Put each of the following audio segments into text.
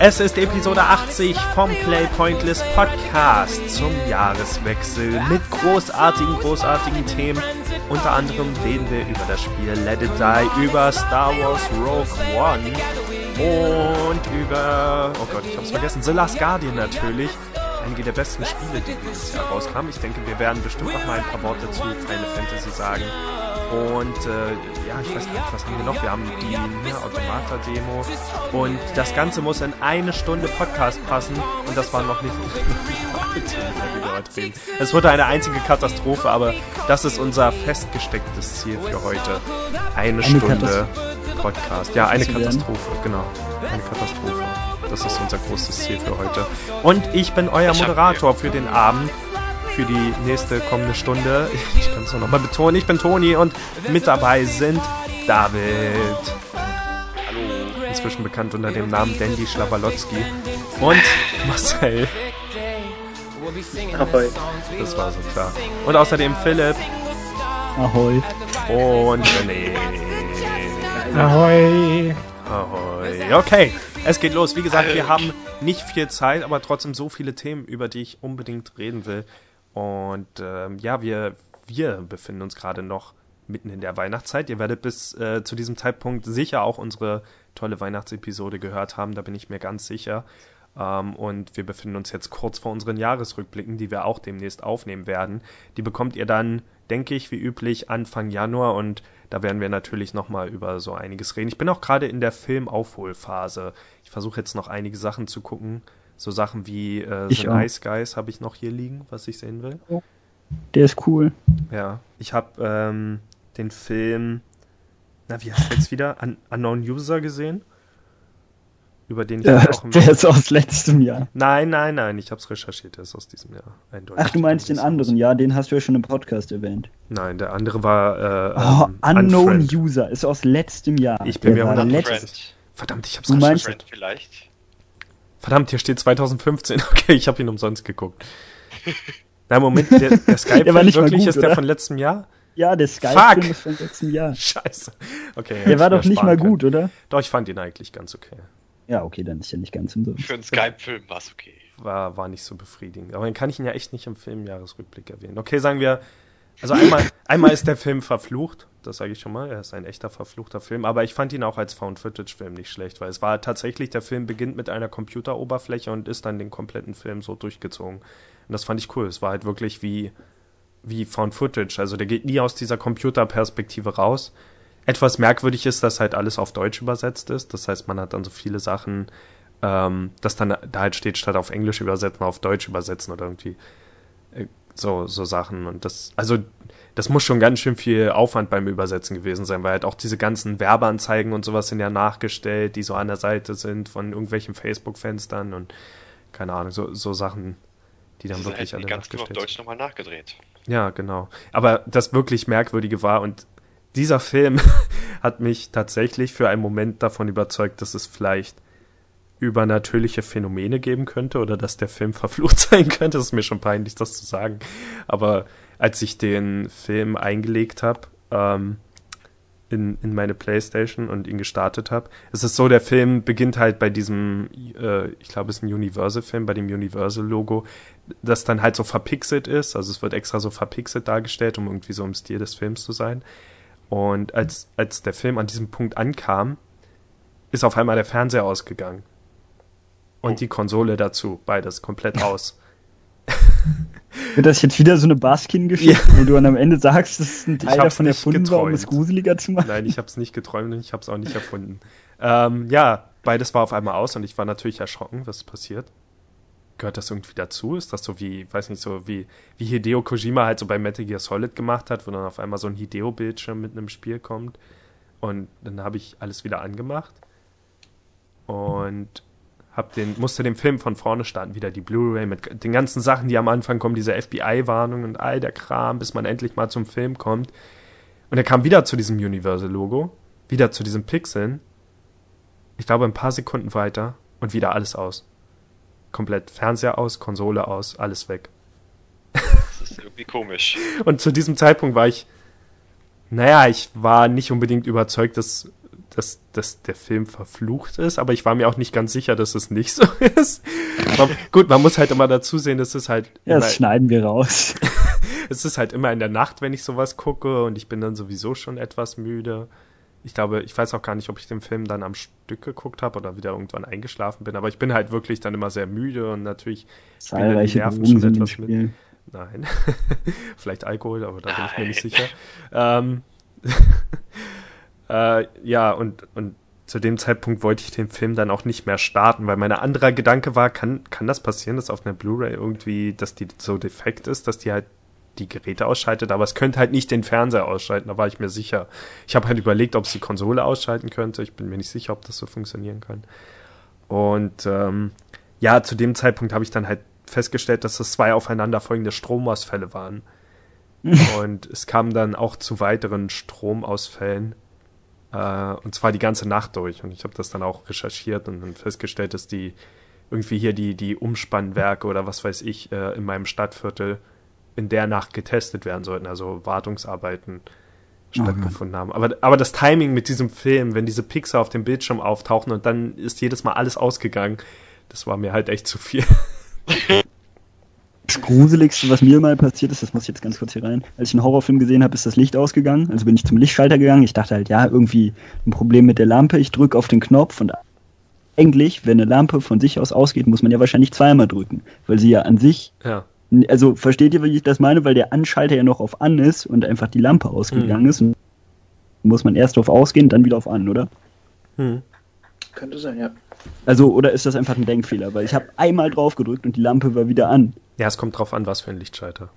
Es ist Episode 80 vom Play Pointless Podcast zum Jahreswechsel mit großartigen, großartigen Themen. Unter anderem reden wir über das Spiel Let It Die, über Star Wars Rogue One und über, oh Gott, ich hab's vergessen, The Last Guardian natürlich. Einige der besten Spiele, die dieses Jahr rauskamen. Ich denke, wir werden bestimmt noch mal ein paar Worte zu Final Fantasy sagen. Und äh, ja, ich weiß nicht, was haben wir noch? Wir haben die Nier Automata-Demo. Und das Ganze muss in eine Stunde Podcast passen. Und das war noch nicht Es wurde eine einzige Katastrophe, aber das ist unser festgestecktes Ziel für heute. Eine, eine Stunde Podcast. Ja, eine Katastrophe, genau. Eine Katastrophe. Das ist unser großes Ziel für heute. Und ich bin euer Moderator für den Abend für die nächste kommende Stunde. Ich kann es nur nochmal betonen, ich bin Toni und mit dabei sind David. Hallo. Inzwischen bekannt unter dem Namen Dandy Schlawalotski. Und Marcel. Ahoi. Das war so klar. Und außerdem Philipp. Ahoi. Und René. Ahoi. Ahoi. Okay, es geht los. Wie gesagt, wir haben nicht viel Zeit, aber trotzdem so viele Themen, über die ich unbedingt reden will. Und ähm, ja, wir, wir befinden uns gerade noch mitten in der Weihnachtszeit. Ihr werdet bis äh, zu diesem Zeitpunkt sicher auch unsere tolle Weihnachtsepisode gehört haben, da bin ich mir ganz sicher. Ähm, und wir befinden uns jetzt kurz vor unseren Jahresrückblicken, die wir auch demnächst aufnehmen werden. Die bekommt ihr dann, denke ich, wie üblich Anfang Januar und da werden wir natürlich nochmal über so einiges reden. Ich bin auch gerade in der Filmaufholphase. Ich versuche jetzt noch einige Sachen zu gucken, so Sachen wie äh, The Nice Guys habe ich noch hier liegen, was ich sehen will. Der ist cool. Ja, ich habe ähm, den Film, na wie heißt der jetzt wieder? Un Unknown User gesehen. Über den ich ja, auch Der ist aus letztem Jahr. Nein, nein, nein, ich habe es recherchiert, der ist aus diesem Jahr. Eindeutig. Ach, du meinst den anderen, ja, den hast du ja schon im Podcast erwähnt. Nein, der andere war äh, oh, ähm, Unknown Unfriend. User ist aus letztem Jahr. Ich bin der mir 100 Verdammt, ich hab's du meinst, vielleicht. Verdammt, hier steht 2015. Okay, ich habe ihn umsonst geguckt. Na, Moment, der, der Skype der war nicht wirklich, gut, ist der oder? von letztem Jahr? Ja, der Skype-Film ist von letztem Jahr. Scheiße. Okay. Der war doch nicht mal gut, können. oder? Doch, ich fand ihn eigentlich ganz okay. Ja, okay, dann ist ja nicht ganz umsonst. Für einen Skype-Film war es okay. War, war nicht so befriedigend. Aber dann kann ich ihn ja echt nicht im Filmjahresrückblick erwähnen. Okay, sagen wir, also einmal, einmal ist der Film verflucht das sage ich schon mal. Er ist ein echter verfluchter Film, aber ich fand ihn auch als Found-Footage-Film nicht schlecht, weil es war tatsächlich, der Film beginnt mit einer Computeroberfläche und ist dann den kompletten Film so durchgezogen. Und das fand ich cool. Es war halt wirklich wie, wie Found-Footage. Also der geht nie aus dieser Computerperspektive raus. Etwas merkwürdig ist, dass halt alles auf Deutsch übersetzt ist. Das heißt, man hat dann so viele Sachen, ähm, dass dann da halt steht, statt auf Englisch übersetzen, auf Deutsch übersetzen oder irgendwie äh, so, so Sachen. Und das, also das muss schon ganz schön viel Aufwand beim Übersetzen gewesen sein, weil halt auch diese ganzen Werbeanzeigen und sowas sind ja nachgestellt, die so an der Seite sind von irgendwelchen Facebook-Fenstern und keine Ahnung, so, so Sachen, die dann das wirklich halt alle ganz nachgestellt sind. Deutsch nochmal nachgedreht. Ja, genau. Aber das wirklich Merkwürdige war und dieser Film hat mich tatsächlich für einen Moment davon überzeugt, dass es vielleicht übernatürliche Phänomene geben könnte oder dass der Film verflucht sein könnte. Das ist mir schon peinlich, das zu sagen. Aber als ich den Film eingelegt habe ähm, in, in meine Playstation und ihn gestartet habe. Es ist so, der Film beginnt halt bei diesem, äh, ich glaube, es ist ein Universal-Film, bei dem Universal-Logo, das dann halt so verpixelt ist. Also es wird extra so verpixelt dargestellt, um irgendwie so im Stil des Films zu sein. Und als, als der Film an diesem Punkt ankam, ist auf einmal der Fernseher ausgegangen. Und oh. die Konsole dazu, beides komplett aus. Wird das jetzt wieder so eine Baskin-Geschichte, ja. wo du dann am Ende sagst, das ist ein Teil davon erfunden war, um es gruseliger zu machen? Nein, ich habe es nicht geträumt und ich habe es auch nicht erfunden. Ähm, ja, beides war auf einmal aus und ich war natürlich erschrocken, was passiert. Gehört das irgendwie dazu? Ist das so wie, weiß nicht, so wie, wie Hideo Kojima halt so bei Metal Gear Solid gemacht hat, wo dann auf einmal so ein Hideo-Bildschirm mit einem Spiel kommt. Und dann habe ich alles wieder angemacht. Und hab den, musste den Film von vorne starten, wieder die Blu-ray mit den ganzen Sachen, die am Anfang kommen, diese FBI-Warnung und all der Kram, bis man endlich mal zum Film kommt. Und er kam wieder zu diesem Universal-Logo, wieder zu diesen Pixeln. Ich glaube, ein paar Sekunden weiter und wieder alles aus. Komplett Fernseher aus, Konsole aus, alles weg. Das ist irgendwie komisch. und zu diesem Zeitpunkt war ich Naja, ich war nicht unbedingt überzeugt, dass, dass, dass der Film verflucht ist, aber ich war mir auch nicht ganz sicher, dass es nicht so ist. Man, gut, man muss halt immer dazu sehen, dass es halt. Ja, das schneiden wir raus. es ist halt immer in der Nacht, wenn ich sowas gucke und ich bin dann sowieso schon etwas müde. Ich glaube, ich weiß auch gar nicht, ob ich den Film dann am Stück geguckt habe oder wieder irgendwann eingeschlafen bin, aber ich bin halt wirklich dann immer sehr müde und natürlich spielen die Nerven schon etwas mit. Nein. Vielleicht Alkohol, aber da bin ich mir nicht sicher. Ähm, äh, ja, und, und zu dem Zeitpunkt wollte ich den Film dann auch nicht mehr starten, weil mein anderer Gedanke war, kann, kann das passieren, dass auf einer Blu-ray irgendwie, dass die so defekt ist, dass die halt die Geräte ausschaltet, aber es könnte halt nicht den Fernseher ausschalten, da war ich mir sicher. Ich habe halt überlegt, ob es die Konsole ausschalten könnte. Ich bin mir nicht sicher, ob das so funktionieren kann. Und ähm, ja, zu dem Zeitpunkt habe ich dann halt festgestellt, dass das zwei aufeinanderfolgende Stromausfälle waren. und es kam dann auch zu weiteren Stromausfällen. Äh, und zwar die ganze Nacht durch. Und ich habe das dann auch recherchiert und dann festgestellt, dass die irgendwie hier die, die Umspannwerke oder was weiß ich äh, in meinem Stadtviertel in der Nacht getestet werden sollten, also Wartungsarbeiten stattgefunden haben. Aber, aber das Timing mit diesem Film, wenn diese Pixar auf dem Bildschirm auftauchen und dann ist jedes Mal alles ausgegangen, das war mir halt echt zu viel. Das Gruseligste, was mir mal passiert ist, das muss ich jetzt ganz kurz hier rein. Als ich einen Horrorfilm gesehen habe, ist das Licht ausgegangen. Also bin ich zum Lichtschalter gegangen. Ich dachte halt, ja, irgendwie ein Problem mit der Lampe. Ich drücke auf den Knopf und eigentlich, wenn eine Lampe von sich aus ausgeht, muss man ja wahrscheinlich zweimal drücken, weil sie ja an sich. Ja. Also versteht ihr, wie ich das meine? Weil der Anschalter ja noch auf an ist und einfach die Lampe ausgegangen mhm. ist. Und muss man erst auf ausgehen, dann wieder auf an, oder? Mhm. Könnte sein, ja. Also, oder ist das einfach ein Denkfehler? Weil ich habe einmal drauf gedrückt und die Lampe war wieder an. Ja, es kommt drauf an, was für ein Lichtschalter.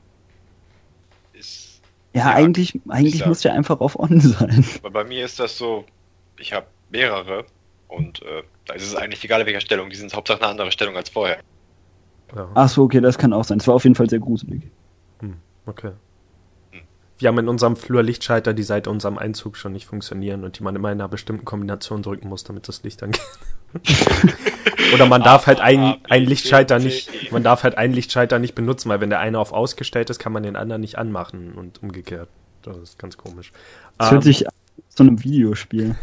Ist, ja, ja, eigentlich, eigentlich muss der einfach auf on sein. Aber bei mir ist das so, ich habe mehrere und äh, da ist es eigentlich egal, welcher Stellung. Die sind Hauptsache eine andere Stellung als vorher. Ja. Ach so, okay, das kann auch sein. Es war auf jeden Fall sehr gruselig. Hm, okay. Wir haben in unserem Flur Lichtschalter, die seit unserem Einzug schon nicht funktionieren und die man immer in einer bestimmten Kombination drücken muss, damit das Licht angeht. Oder man darf halt ein, ein Lichtschalter nicht, man darf halt einen Lichtschalter nicht benutzen, weil wenn der eine auf ausgestellt ist, kann man den anderen nicht anmachen und umgekehrt. Das ist ganz komisch. Das hört um, ähm, sich an so einem Videospiel.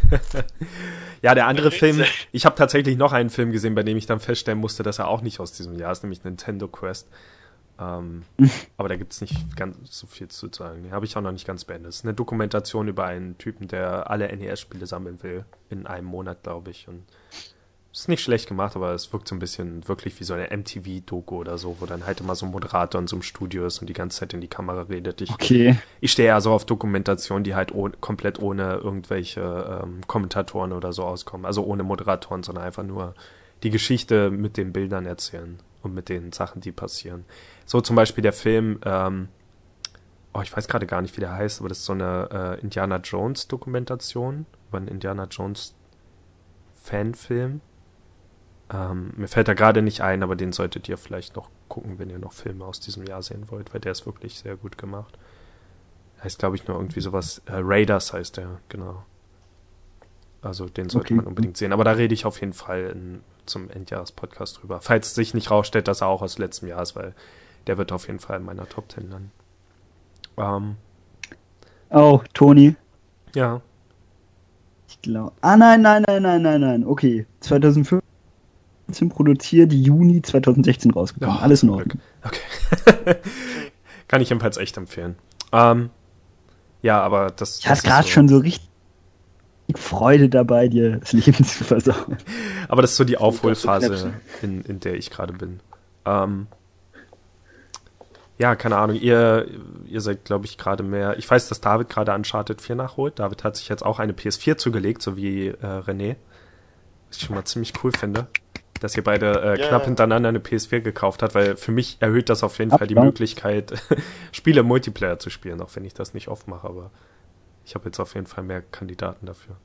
ja, der andere Film, ich habe tatsächlich noch einen Film gesehen, bei dem ich dann feststellen musste, dass er auch nicht aus diesem Jahr ist, nämlich Nintendo Quest. Ähm, aber da gibt es nicht ganz so viel zu sagen. Habe ich auch noch nicht ganz beendet. Es ist eine Dokumentation über einen Typen, der alle NES-Spiele sammeln will. In einem Monat, glaube ich. Und ist nicht schlecht gemacht, aber es wirkt so ein bisschen wirklich wie so eine MTV-Doku oder so, wo dann halt immer so ein Moderator in so einem Studio ist und die ganze Zeit in die Kamera redet. Ich, okay. ich stehe ja so auf Dokumentationen, die halt oh, komplett ohne irgendwelche ähm, Kommentatoren oder so auskommen. Also ohne Moderatoren, sondern einfach nur die Geschichte mit den Bildern erzählen und mit den Sachen, die passieren. So zum Beispiel der Film, ähm, oh, ich weiß gerade gar nicht, wie der heißt, aber das ist so eine äh, Indiana Jones Dokumentation über einen Indiana Jones Fanfilm. Ähm, mir fällt er gerade nicht ein, aber den solltet ihr vielleicht noch gucken, wenn ihr noch Filme aus diesem Jahr sehen wollt, weil der ist wirklich sehr gut gemacht. Heißt, glaube ich, nur irgendwie sowas. Äh, Raiders heißt der, genau. Also den sollte okay. man unbedingt sehen. Aber da rede ich auf jeden Fall in, zum Endjahres-Podcast drüber. Falls sich nicht rausstellt, dass er auch aus letztem Jahr ist, weil der wird auf jeden Fall in meiner Top 10 landen. Ähm, oh, Toni. Ja. Ich glaube. Ah, nein, nein, nein, nein, nein, nein. Okay. 2015 produziert, Juni 2016 rausgekommen. Oh, Alles in Ordnung. Okay. Kann ich jedenfalls echt empfehlen. Ähm, ja, aber das. Ich hatte gerade so schon so richtig Freude dabei, dir das Leben zu versauen. Aber das ist so die Aufholphase, in, in der ich gerade bin. Ähm, ja, keine Ahnung, ihr, ihr seid, glaube ich, gerade mehr. Ich weiß, dass David gerade Uncharted 4 nachholt. David hat sich jetzt auch eine PS4 zugelegt, so wie äh, René. Was ich schon mal ziemlich cool finde, dass ihr beide äh, yeah. knapp hintereinander eine PS4 gekauft habt, weil für mich erhöht das auf jeden Fall die. Möglichkeit, Spiele Multiplayer zu spielen, auch wenn ich das nicht oft mache, aber ich habe jetzt auf jeden Fall mehr Kandidaten dafür.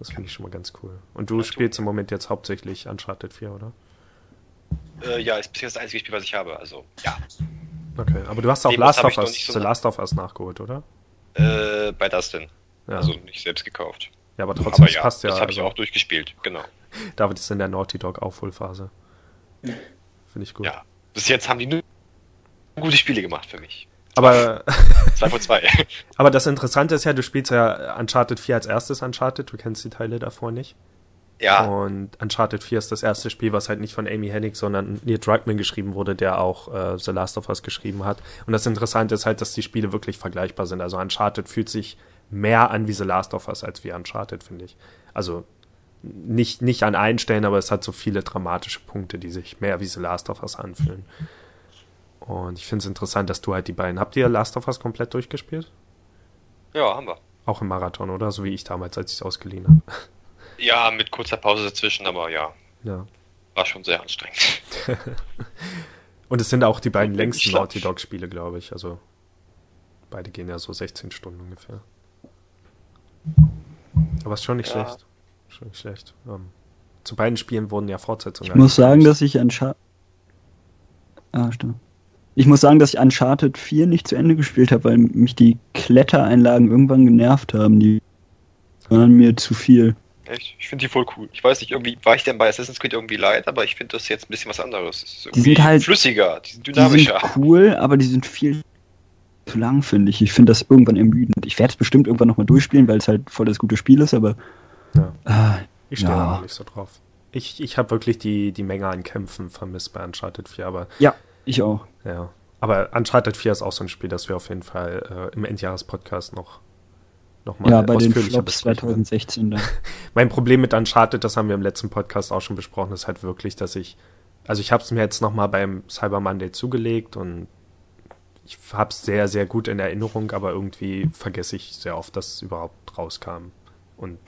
Das finde ich schon mal ganz cool. Und du ja, spielst im Moment jetzt hauptsächlich Uncharted 4, oder? Äh, ja, ist bisher das einzige Spiel, was ich habe, also ja. Okay, aber du hast auch Last of Us, so The Last of Us nachgeholt, oder? Äh, bei Dustin. Ja. Also nicht selbst gekauft. Ja, aber trotzdem aber ja, passt ja. Das habe also, ich auch durchgespielt, genau. David ist in der Naughty Dog Aufholphase. Finde ich gut. Ja, bis jetzt haben die nur gute Spiele gemacht für mich. Aber, 2 von 2. aber das Interessante ist ja, du spielst ja Uncharted 4 als erstes Uncharted, du kennst die Teile davor nicht. Ja, Und Uncharted 4 ist das erste Spiel, was halt nicht von Amy Hennig, sondern Neil Druckmann geschrieben wurde, der auch äh, The Last of Us geschrieben hat. Und das Interessante ist halt, dass die Spiele wirklich vergleichbar sind. Also Uncharted fühlt sich mehr an wie The Last of Us als wie Uncharted, finde ich. Also nicht, nicht an allen Stellen, aber es hat so viele dramatische Punkte, die sich mehr wie The Last of Us anfühlen. Und ich finde es interessant, dass du halt die beiden. Habt ihr Last of Us komplett durchgespielt? ja, haben wir. Auch im Marathon, oder? So wie ich damals, als ich es ausgeliehen habe. Ja, mit kurzer Pause dazwischen, aber ja, Ja. war schon sehr anstrengend. Und es sind auch die beiden längsten Naughty Dog Spiele, glaube ich. Also beide gehen ja so 16 Stunden ungefähr. Aber ist schon nicht Ja. schlecht. Schon nicht schlecht. Ähm, zu beiden Spielen wurden ja Fortsetzungen. Ich muss sagen, dass ich Uncharted. Ah, stimmt. Ich muss sagen, dass ich Uncharted 4 nicht zu Ende gespielt habe, weil mich die Klettereinlagen irgendwann genervt haben. Die waren mir zu viel. Echt? Ich finde die voll cool. Ich weiß nicht, irgendwie war ich denn bei Assassin's Creed irgendwie leid, aber ich finde das jetzt ein bisschen was anderes. Die sind halt- flüssiger, die sind Die dynamischer. sind cool, aber die sind viel zu lang, finde ich. Ich finde das irgendwann ermüdend. Ich werde es bestimmt irgendwann nochmal durchspielen, weil es halt voll das gute Spiel ist, aber. Ja. Ah, Ich stehe Ja. da noch nicht so drauf. Ich, ich habe wirklich die, die Menge an Kämpfen vermisst bei Uncharted 4, aber ja, ich auch. ja. Aber Uncharted 4 ist auch so ein Spiel, das wir auf jeden Fall äh, im Endjahres-Podcast noch, noch mal Ja, bei den Flops besprechen werden. 2016 da. Mein Problem mit Uncharted, das haben wir im letzten Podcast auch schon besprochen, ist halt wirklich, dass ich, also ich habe es mir jetzt nochmal beim Cyber Monday zugelegt und ich habe es sehr, sehr gut in Erinnerung, aber irgendwie vergesse ich sehr oft, dass es überhaupt rauskam. Und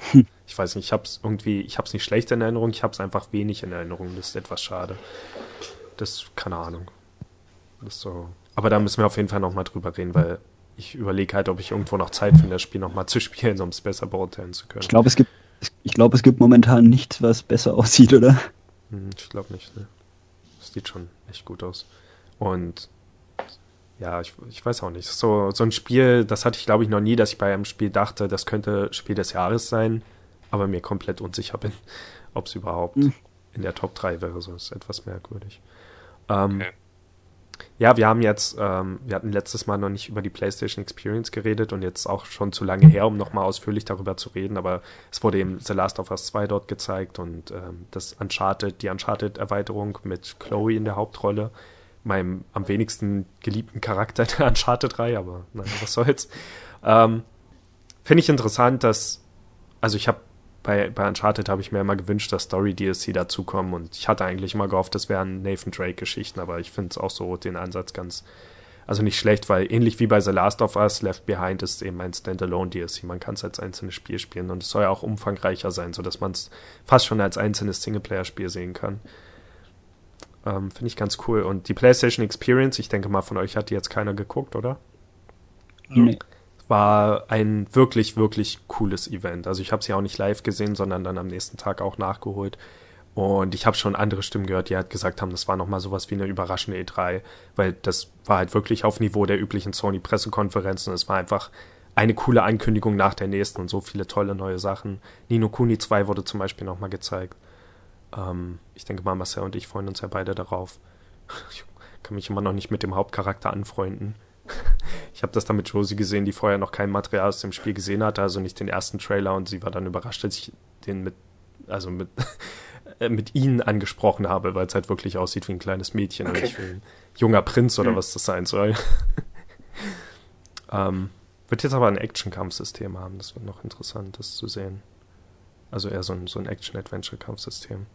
ich weiß nicht, ich habe es irgendwie, ich habe es nicht schlecht in Erinnerung, ich habe es einfach wenig in Erinnerung. Das ist etwas schade. Das, keine Ahnung. Das ist so. Aber da müssen wir auf jeden Fall nochmal drüber reden, weil ich überlege halt, ob ich irgendwo noch Zeit finde, das Spiel nochmal zu spielen, um es besser beurteilen zu können. Ich glaube, es gibt. Ich glaube, es gibt momentan nichts, was besser aussieht, oder? Hm, Ich glaube nicht, ne? Das sieht schon echt gut aus. Und ja, ich, ich weiß auch nicht. So, so ein Spiel, das hatte ich glaube ich noch nie, dass ich bei einem Spiel dachte, das könnte Spiel des Jahres sein, aber mir komplett unsicher bin, ob es überhaupt Hm. in der Top 3 wäre. So ist etwas merkwürdig. Ähm, Okay. Ja, wir haben jetzt, ähm, wir hatten letztes Mal noch nicht über die PlayStation Experience geredet und jetzt auch schon zu lange her, um nochmal ausführlich darüber zu reden, aber es wurde eben The Last of Us 2 dort gezeigt und ähm, das Uncharted, die Uncharted-Erweiterung mit Chloe in der Hauptrolle, meinem am wenigsten geliebten Charakter der Uncharted-Reihe, aber naja, was soll's. Ähm, Finde ich interessant, dass, also ich habe bei, bei Uncharted habe ich mir immer gewünscht, dass Story-DLC dazukommen und ich hatte eigentlich immer gehofft, das wären Nathan Drake-Geschichten, aber ich finde es auch so den Ansatz ganz, also nicht schlecht, weil ähnlich wie bei The Last of Us, Left Behind ist eben ein Standalone-DLC. Man kann es als einzelnes Spiel spielen und es soll ja auch umfangreicher sein, sodass man es fast schon als einzelnes Singleplayer-Spiel sehen kann. Ähm, finde ich ganz cool. Und die PlayStation Experience, ich denke mal, von euch hat die jetzt keiner geguckt, oder? Nee. War ein wirklich, wirklich cooles Event. Also ich habe sie auch nicht live gesehen, sondern dann am nächsten Tag auch nachgeholt. Und ich habe schon andere Stimmen gehört, die halt gesagt haben, das war nochmal sowas wie eine überraschende E3, weil das war halt wirklich auf Niveau der üblichen Sony-Pressekonferenzen. Es war einfach eine coole Ankündigung nach der nächsten und so viele tolle neue Sachen. Nino Kuni 2 wurde zum Beispiel nochmal gezeigt. Ähm, ich denke mal, Marcel und ich freuen uns ja beide darauf. Ich kann mich immer noch nicht mit dem Hauptcharakter anfreunden. Ich habe das dann mit Josie gesehen, die vorher noch kein Material aus dem Spiel gesehen hatte, also nicht den ersten Trailer und sie war dann überrascht, als ich den mit, also mit, äh, mit ihnen angesprochen habe, weil es halt wirklich aussieht wie ein kleines Mädchen und Okay. nicht wie ein junger Prinz oder Hm. was das sein soll. ähm, wird jetzt aber ein Action-Kampfsystem haben, das wird noch interessant, das zu sehen. Also eher so ein, so ein Action-Adventure-Kampfsystem.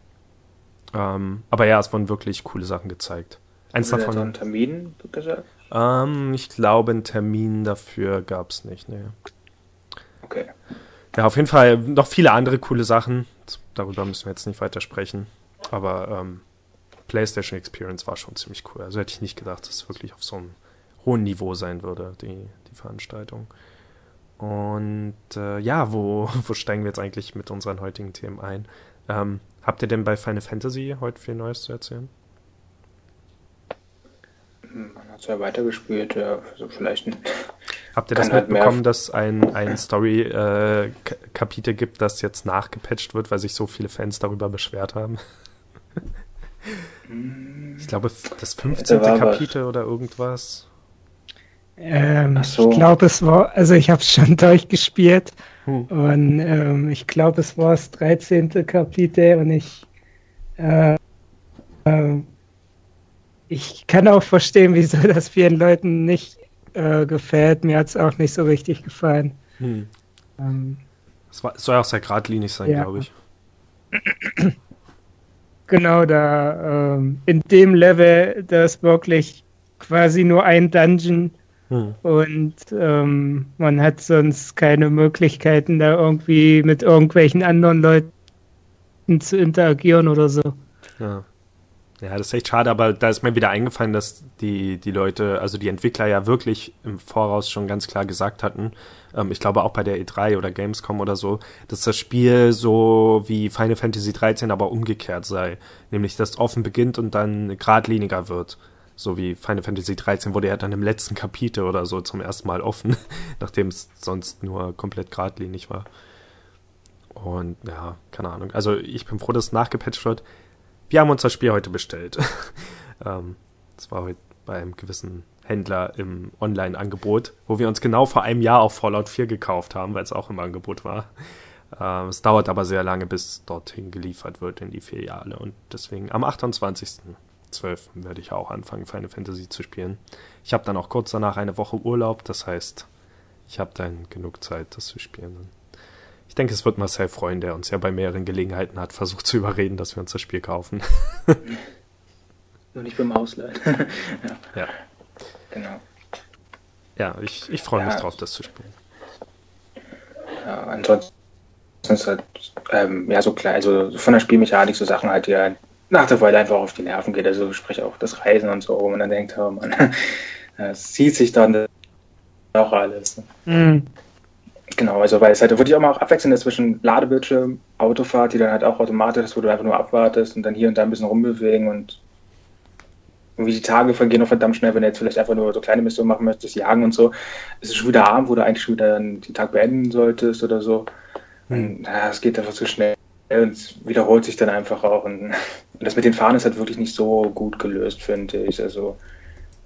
Ähm, aber ja, es wurden wirklich coole Sachen gezeigt. Eins Haben wir da davon. so einen Termin gesagt? Ähm, ich glaube, einen Termin dafür gab's nicht. Nee. Okay. Ja, auf jeden Fall noch viele andere coole Sachen. Darüber müssen wir jetzt nicht weiter sprechen. Aber ähm, PlayStation Experience war schon ziemlich cool. Also hätte ich nicht gedacht, dass es wirklich auf so einem hohen Niveau sein würde, die, die Veranstaltung. Und äh, ja, wo, wo steigen wir jetzt eigentlich mit unseren heutigen Themen ein? Ähm, habt ihr denn bei Final Fantasy heute viel Neues zu erzählen? Man hat es ja weitergespielt, ja, so vielleicht ein. Habt ihr das halt mitbekommen, dass ein, ein Story-Kapitel gibt, das jetzt nachgepatcht wird, weil sich so viele Fans darüber beschwert haben? Ich glaube, das 15. Da war was. Kapitel oder irgendwas. Ähm, so. Ich glaube, es war, also ich habe es schon durchgespielt Hm. und ähm, ich glaube, es war das 13. Kapitel und ich, äh, äh, ich kann auch verstehen, wieso das vielen Leuten nicht äh, gefällt. Mir hat es auch nicht so richtig gefallen. Hm. Ähm, Es war- es soll ja auch sehr geradlinig sein, Ja. glaube ich. Genau, da ähm, in dem Level, da ist wirklich quasi nur ein Dungeon Hm. und ähm, man hat sonst keine Möglichkeiten, da irgendwie mit irgendwelchen anderen Leuten zu interagieren oder so. Ja. Ja, das ist echt schade, aber da ist mir wieder eingefallen, dass die, die Leute, also die Entwickler ja wirklich im Voraus schon ganz klar gesagt hatten, ähm, ich glaube auch bei der E3 oder Gamescom oder so, dass das Spiel so wie Final Fantasy 13 aber umgekehrt sei. Nämlich, dass offen beginnt und dann geradliniger wird. So wie Final Fantasy 13 wurde ja dann im letzten Kapitel oder so zum ersten Mal offen, nachdem es sonst nur komplett geradlinig war. Und ja, keine Ahnung. Also ich bin froh, dass es nachgepatcht wird. Wir haben uns das Spiel heute bestellt. ähm, das war heute bei einem gewissen Händler im Online-Angebot, wo wir uns genau vor einem Jahr auch Fallout 4 gekauft haben, weil es auch im Angebot war. Ähm, es dauert aber sehr lange, bis dorthin geliefert wird in die Filiale. Und deswegen am 28.12. werde ich auch anfangen, Final Fantasy zu spielen. Ich habe dann auch kurz danach eine Woche Urlaub, das heißt, ich habe dann genug Zeit, das zu spielen. Ich denke, es wird Marcel freuen, der uns ja bei mehreren Gelegenheiten hat versucht zu überreden, dass wir uns das Spiel kaufen. Nur nicht beim Ausleihen. ja, ja. genau. Ja, ich, ich freue mich Ja. drauf, das zu spielen. Ja, ansonsten ist halt, ähm, ja, so klein, also von der Spielmechanik so Sachen halt, die halt nach der Weile einfach auf die Nerven geht. Also sprich auch das Reisen und so, wo man dann denkt, oh Mann, es zieht sich dann auch alles. Ne? Hm. Genau, also weil es halt wirklich auch mal auch abwechselnd ist zwischen Ladebildschirm, Autofahrt, die dann halt auch automatisch ist, wo du einfach nur abwartest und dann hier und da ein bisschen rumbewegen und irgendwie die Tage vergehen auch verdammt schnell, wenn du jetzt vielleicht einfach nur so kleine Missionen machen möchtest, jagen und so. Es ist schon wieder Abend, wo du eigentlich schon wieder den Tag beenden solltest oder so. Und ja, es geht einfach zu schnell und es wiederholt sich dann einfach auch. Und, und das mit den Fahren ist halt wirklich nicht so gut gelöst, finde ich. Also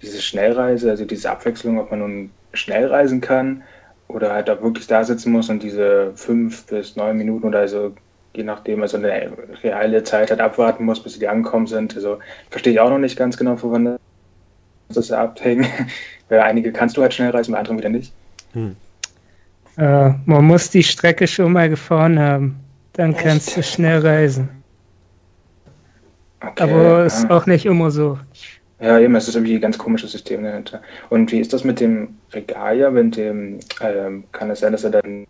diese Schnellreise, also diese Abwechslung, ob man nun schnell reisen kann oder halt auch wirklich da sitzen muss und diese fünf bis neun Minuten oder so, je nachdem, also eine reale Zeit halt abwarten muss, bis sie angekommen sind. Also verstehe ich auch noch nicht ganz genau, wovon das abhängt. Weil einige kannst du halt schnell reisen, bei anderen wieder nicht. Hm. Äh, man muss die Strecke schon mal gefahren haben. Dann Echt? kannst du schnell reisen. Okay, Aber ist ja. auch nicht immer so. Ja, eben, es ist irgendwie ein ganz komisches System dahinter. Und wie ist das mit dem Regalia, wenn dem, ähm, kann es sein, dass er dann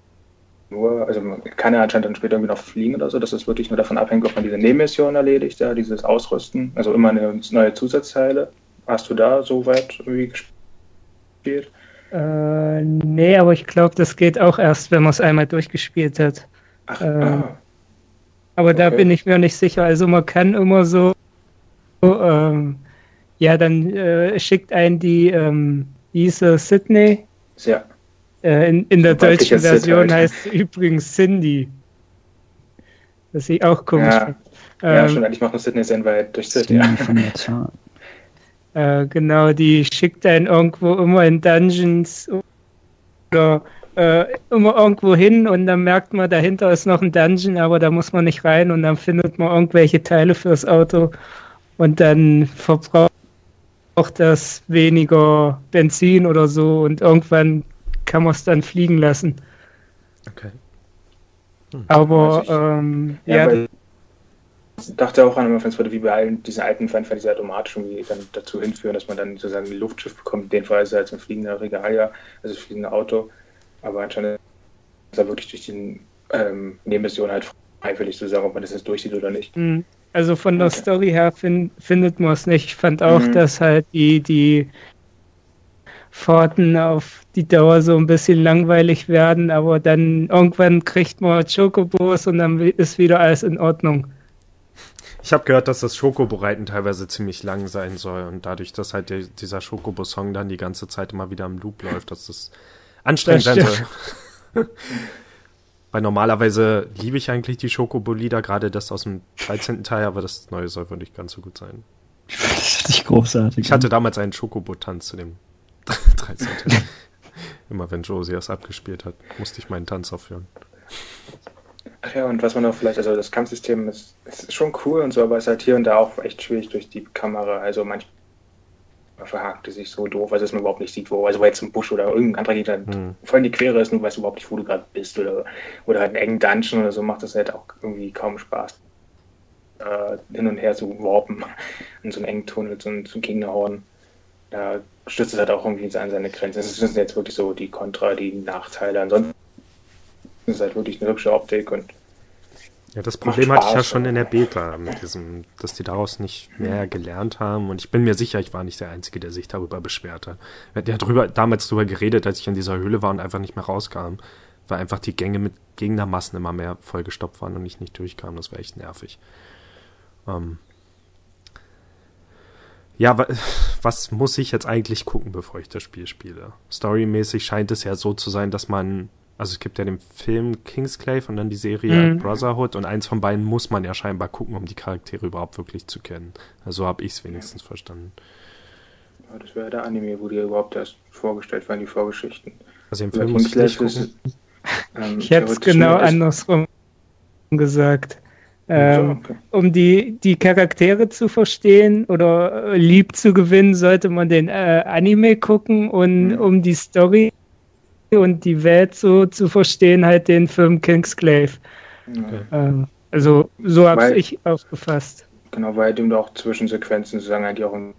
nur, also kann er anscheinend dann später irgendwie noch fliegen oder so, dass es wirklich nur davon abhängt, ob man diese Nebenmission erledigt, ja, dieses Ausrüsten, also immer eine neue Zusatzteile. Hast du da so weit irgendwie gespielt? Äh, nee, aber ich glaube, das geht auch erst, wenn man es einmal durchgespielt hat. Ach, Ähm, ah, Aber da Okay. bin ich mir nicht sicher. Also man kann immer so, so, ähm, ja, dann äh, schickt ein die, ähm, er, Sydney. sehr. Äh, in, in der deutschen Sid Version halt. heißt sie übrigens Cindy. Was ich auch komisch Ja. finde. Ja, Ähm, schon, eigentlich macht nur Sydney Zen weit durch Sid, ja. Äh, genau, die schickt einen irgendwo immer in Dungeons oder äh, immer irgendwo hin und dann merkt man, dahinter ist noch ein Dungeon, aber da muss man nicht rein und dann findet man irgendwelche Teile fürs Auto und dann verbraucht das weniger Benzin oder so und irgendwann kann man es dann fliegen lassen. Okay. Aber Weiß ich. ähm, Ja, ja, ich dachte auch an, es würde wie bei allen diesen alten Final Fantasy automatisch irgendwie dann dazu hinführen, dass man dann sozusagen ein Luftschiff bekommt. In dem Fall ist es halt so ein fliegender Regalia, also ein fliegender Auto. Aber anscheinend ist er wirklich durch die ähm, Nebenmission halt freiwillig zu sagen, ob man das jetzt durchsieht oder nicht. Mm, Also von der Okay. Story her fin findet man es nicht. Ich fand auch, Mhm. dass halt die, die Fahrten auf die Dauer so ein bisschen langweilig werden, aber dann irgendwann kriegt man Chocobos und dann ist wieder alles in Ordnung. Ich habe gehört, dass das Schokobo-Reiten teilweise ziemlich lang sein soll und dadurch, dass halt der, dieser Schokobo-Song dann die ganze Zeit immer wieder im Loop läuft, dass das anstrengend Das sein soll. Weil normalerweise liebe ich eigentlich die Schokobo-Lieder, gerade das aus dem 13. Teil, aber das neue soll wohl nicht ganz so gut sein. Das finde ich großartig. Ich hatte damals einen Schokobo-Tanz zu dem 13. Immer wenn Josie das abgespielt hat, musste ich meinen Tanz aufführen. Ach ja, und was man noch vielleicht, also das Kampfsystem ist, ist schon cool und so, aber es ist halt hier und da auch echt schwierig durch die Kamera. Also manchmal verhakt es sich so doof, also dass man überhaupt nicht sieht, wo, also wo jetzt ein Busch oder irgendein anderer Gegner Hm. voll in die Quere ist, nur weißt du überhaupt nicht, wo du gerade bist oder, oder halt einen engen Dungeon oder so, macht das halt auch irgendwie kaum Spaß. Äh, hin und her zu warpen in so einem engen Tunnel zum, zum Gegnerhorn. Da stößt es halt auch irgendwie an seine Grenzen. Das sind jetzt wirklich so die Kontra, die Nachteile. Ansonsten ist es halt wirklich eine hübsche Optik und Ja, das Problem hatte ich ja schon in der Beta, mit diesem, dass die daraus nicht mehr gelernt haben. Und ich bin mir sicher, ich war nicht der Einzige, der sich darüber beschwert hat. Wir hatten ja drüber, damals drüber geredet, als ich in dieser Höhle war und einfach nicht mehr rauskam. Weil einfach die Gänge mit Gegnermassen immer mehr vollgestopft waren und ich nicht durchkam. Das war echt nervig. Ähm ja, wa was muss ich jetzt eigentlich gucken, bevor ich das Spiel spiele? Storymäßig scheint es ja so zu sein, dass man, also es gibt ja den Film Kingsclave und dann die Serie Mhm. Brotherhood und eins von beiden muss man ja scheinbar gucken, um die Charaktere überhaupt wirklich zu kennen. Also habe ich es wenigstens verstanden. ja, das wäre der Anime, wo die überhaupt erst vorgestellt werden, die Vorgeschichten. Also im Film muss ich nicht gucken. ist, ähm, Ich hätte es genau andersrum gesagt. So, Ähm, okay. um die, die Charaktere zu verstehen oder äh, lieb zu gewinnen, sollte man den äh, Anime gucken und Mhm. um die Story und die Welt so zu verstehen, halt den Film Kingsclave. Ja. Ähm, also so habe ich aufgefasst. Genau, weil dem auch Zwischensequenzen sozusagen eigentlich auch im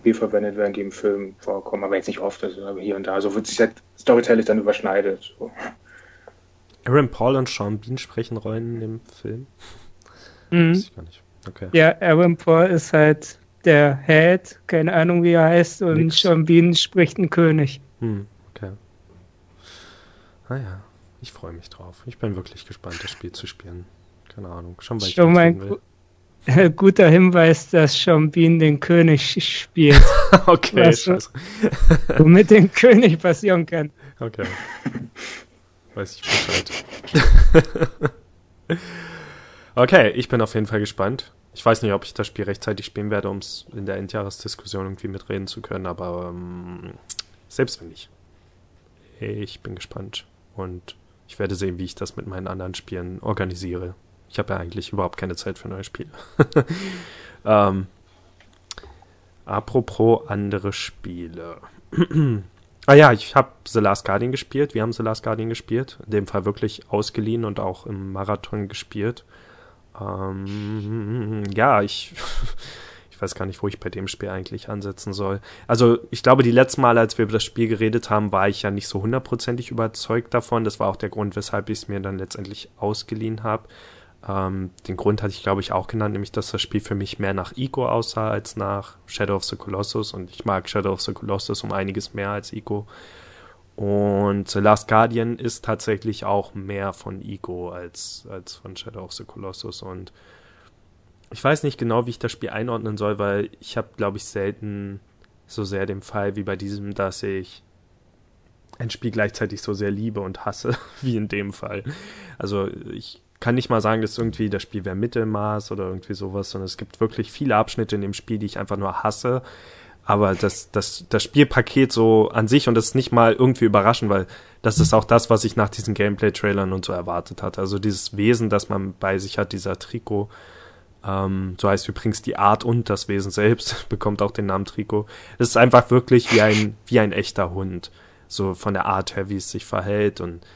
Spiel verwendet werden, die im Film vorkommen, aber jetzt nicht oft, also aber hier und da. So wird sich halt storytelling dann überschneidet. So. Aaron Paul und Sean Bean sprechen Rollen in dem Film? Mhm. Weiß ich gar nicht. Okay. Ja, Aaron Paul ist halt der Held, keine Ahnung wie er heißt, und Nix. Sean Bean spricht einen König. Hm, okay. Naja, ich freue mich drauf. Ich bin wirklich gespannt, das Spiel zu spielen. Keine Ahnung. Schon weil ich Schon mal ein gu- guter Hinweis, dass Bean den König spielt, okay, Was- scheiße. womit dem König passieren kann. Okay. Weiß ich Bescheid. okay, ich bin auf jeden Fall gespannt. Ich weiß nicht, ob ich das Spiel rechtzeitig spielen werde, um es in der Endjahresdiskussion irgendwie mitreden zu können, aber ähm, selbst wenn nicht. Ich bin gespannt und ich werde sehen, wie ich das mit meinen anderen Spielen organisiere. Ich habe ja eigentlich überhaupt keine Zeit für neue Spiele. ähm, apropos andere Spiele. Ah ja, ich habe The Last Guardian gespielt. Wir haben The Last Guardian gespielt. In dem Fall wirklich ausgeliehen und auch im Marathon gespielt. Ähm, ja, ich, weiß gar nicht, wo ich bei dem Spiel eigentlich ansetzen soll. Also ich glaube, die letzten Male, als wir über das Spiel geredet haben, war ich ja nicht so hundertprozentig überzeugt davon. Das war auch der Grund, weshalb ich es mir dann letztendlich ausgeliehen habe. Ähm, den Grund hatte ich, glaube ich, auch genannt, nämlich, dass das Spiel für mich mehr nach Ico aussah als nach Shadow of the Colossus. Und ich mag Shadow of the Colossus um einiges mehr als Ico. Und The Last Guardian ist tatsächlich auch mehr von Ico als, als von Shadow of the Colossus. Und ich weiß nicht genau, wie ich das Spiel einordnen soll, weil ich habe, glaube ich, selten so sehr den Fall wie bei diesem, dass ich ein Spiel gleichzeitig so sehr liebe und hasse, wie in dem Fall. Also ich kann nicht mal sagen, dass irgendwie das Spiel wäre Mittelmaß oder irgendwie sowas, sondern es gibt wirklich viele Abschnitte in dem Spiel, die ich einfach nur hasse. Aber das, das, das Spielpaket so an sich, und das ist nicht mal irgendwie überraschend, weil das ist auch das, was ich nach diesen Gameplay-Trailern und so erwartet hatte. Also dieses Wesen, das man bei sich hat, dieser Trikot, ähm, so heißt übrigens die Art und das Wesen selbst, bekommt auch den Namen Trikot. Es ist einfach wirklich wie ein, wie ein echter Hund. So von der Art her, wie es sich verhält und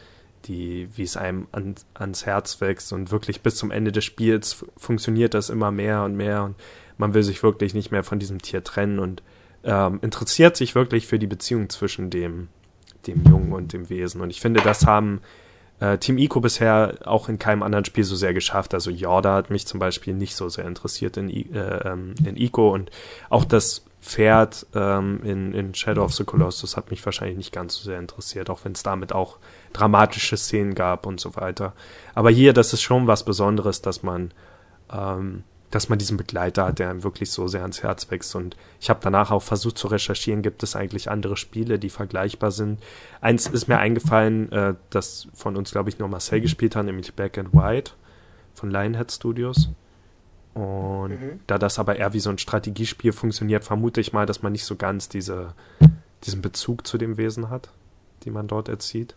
die, wie es einem an, ans Herz wächst und wirklich bis zum Ende des Spiels funktioniert das immer mehr und mehr und man will sich wirklich nicht mehr von diesem Tier trennen und ähm, interessiert sich wirklich für die Beziehung zwischen dem, dem Jungen und dem Wesen. Und ich finde, das haben äh, Team Ico bisher auch in keinem anderen Spiel so sehr geschafft. Also Yorda hat mich zum Beispiel nicht so sehr interessiert in, äh, ähm, in Ico und auch das Pferd ähm, in, in Shadow of the Colossus hat mich wahrscheinlich nicht ganz so sehr interessiert, auch wenn es damit auch dramatische Szenen gab und so weiter. Aber hier, das ist schon was Besonderes, dass man ähm, dass man diesen Begleiter hat, der einem wirklich so sehr ans Herz wächst. Und ich habe danach auch versucht zu recherchieren, gibt es eigentlich andere Spiele, die vergleichbar sind. Eins ist mir eingefallen, äh, das von uns, glaube ich, nur Marcel gespielt hat, nämlich Black and White von Lionhead Studios. Und Mhm. da das aber eher wie so ein Strategiespiel funktioniert, vermute ich mal, dass man nicht so ganz diese, diesen Bezug zu dem Wesen hat, die man dort erzieht.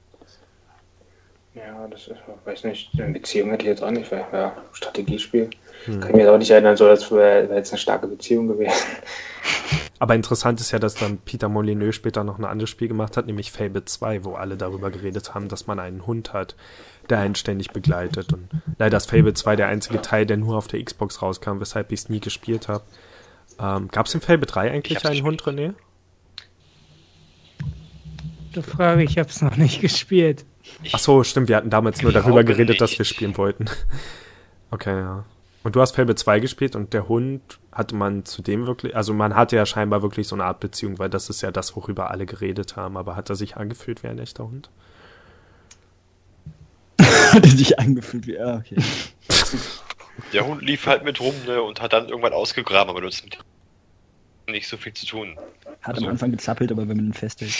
Ja, das ist, weiß nicht, eine Beziehung hätte ich jetzt auch nicht, weil ja, Strategiespiel. Hm. Kann ich mich jetzt auch nicht erinnern, so das wäre wär jetzt eine starke Beziehung gewesen. Aber interessant ist ja, dass dann Peter Molyneux später noch ein anderes Spiel gemacht hat, nämlich Fable 2, wo alle darüber geredet haben, dass man einen Hund hat, der einen ständig begleitet. Und leider ist Fable 2 der einzige Teil, der nur auf der Xbox rauskam, weshalb ich es nie gespielt habe. Ähm, Gab es in Fable 3 eigentlich einen Hund, René? Die Frage, ich habe es noch nicht gespielt. Ach so, stimmt, wir hatten damals nur darüber geredet, dass nicht. wir spielen wollten. Okay, ja. Und du hast Fable 2 gespielt und der Hund hatte man zu dem wirklich, also man hatte ja scheinbar wirklich so eine Art Beziehung, weil das ist ja das, worüber alle geredet haben, aber hat er sich angefühlt wie ein echter Hund? Hat er sich angefühlt wie, ja, okay. Der Hund lief halt mit rum ne, und hat dann irgendwann ausgegraben, aber du hast mit nicht so viel zu tun. Hat Also- am Anfang gezappelt, aber wenn man ihn festhält.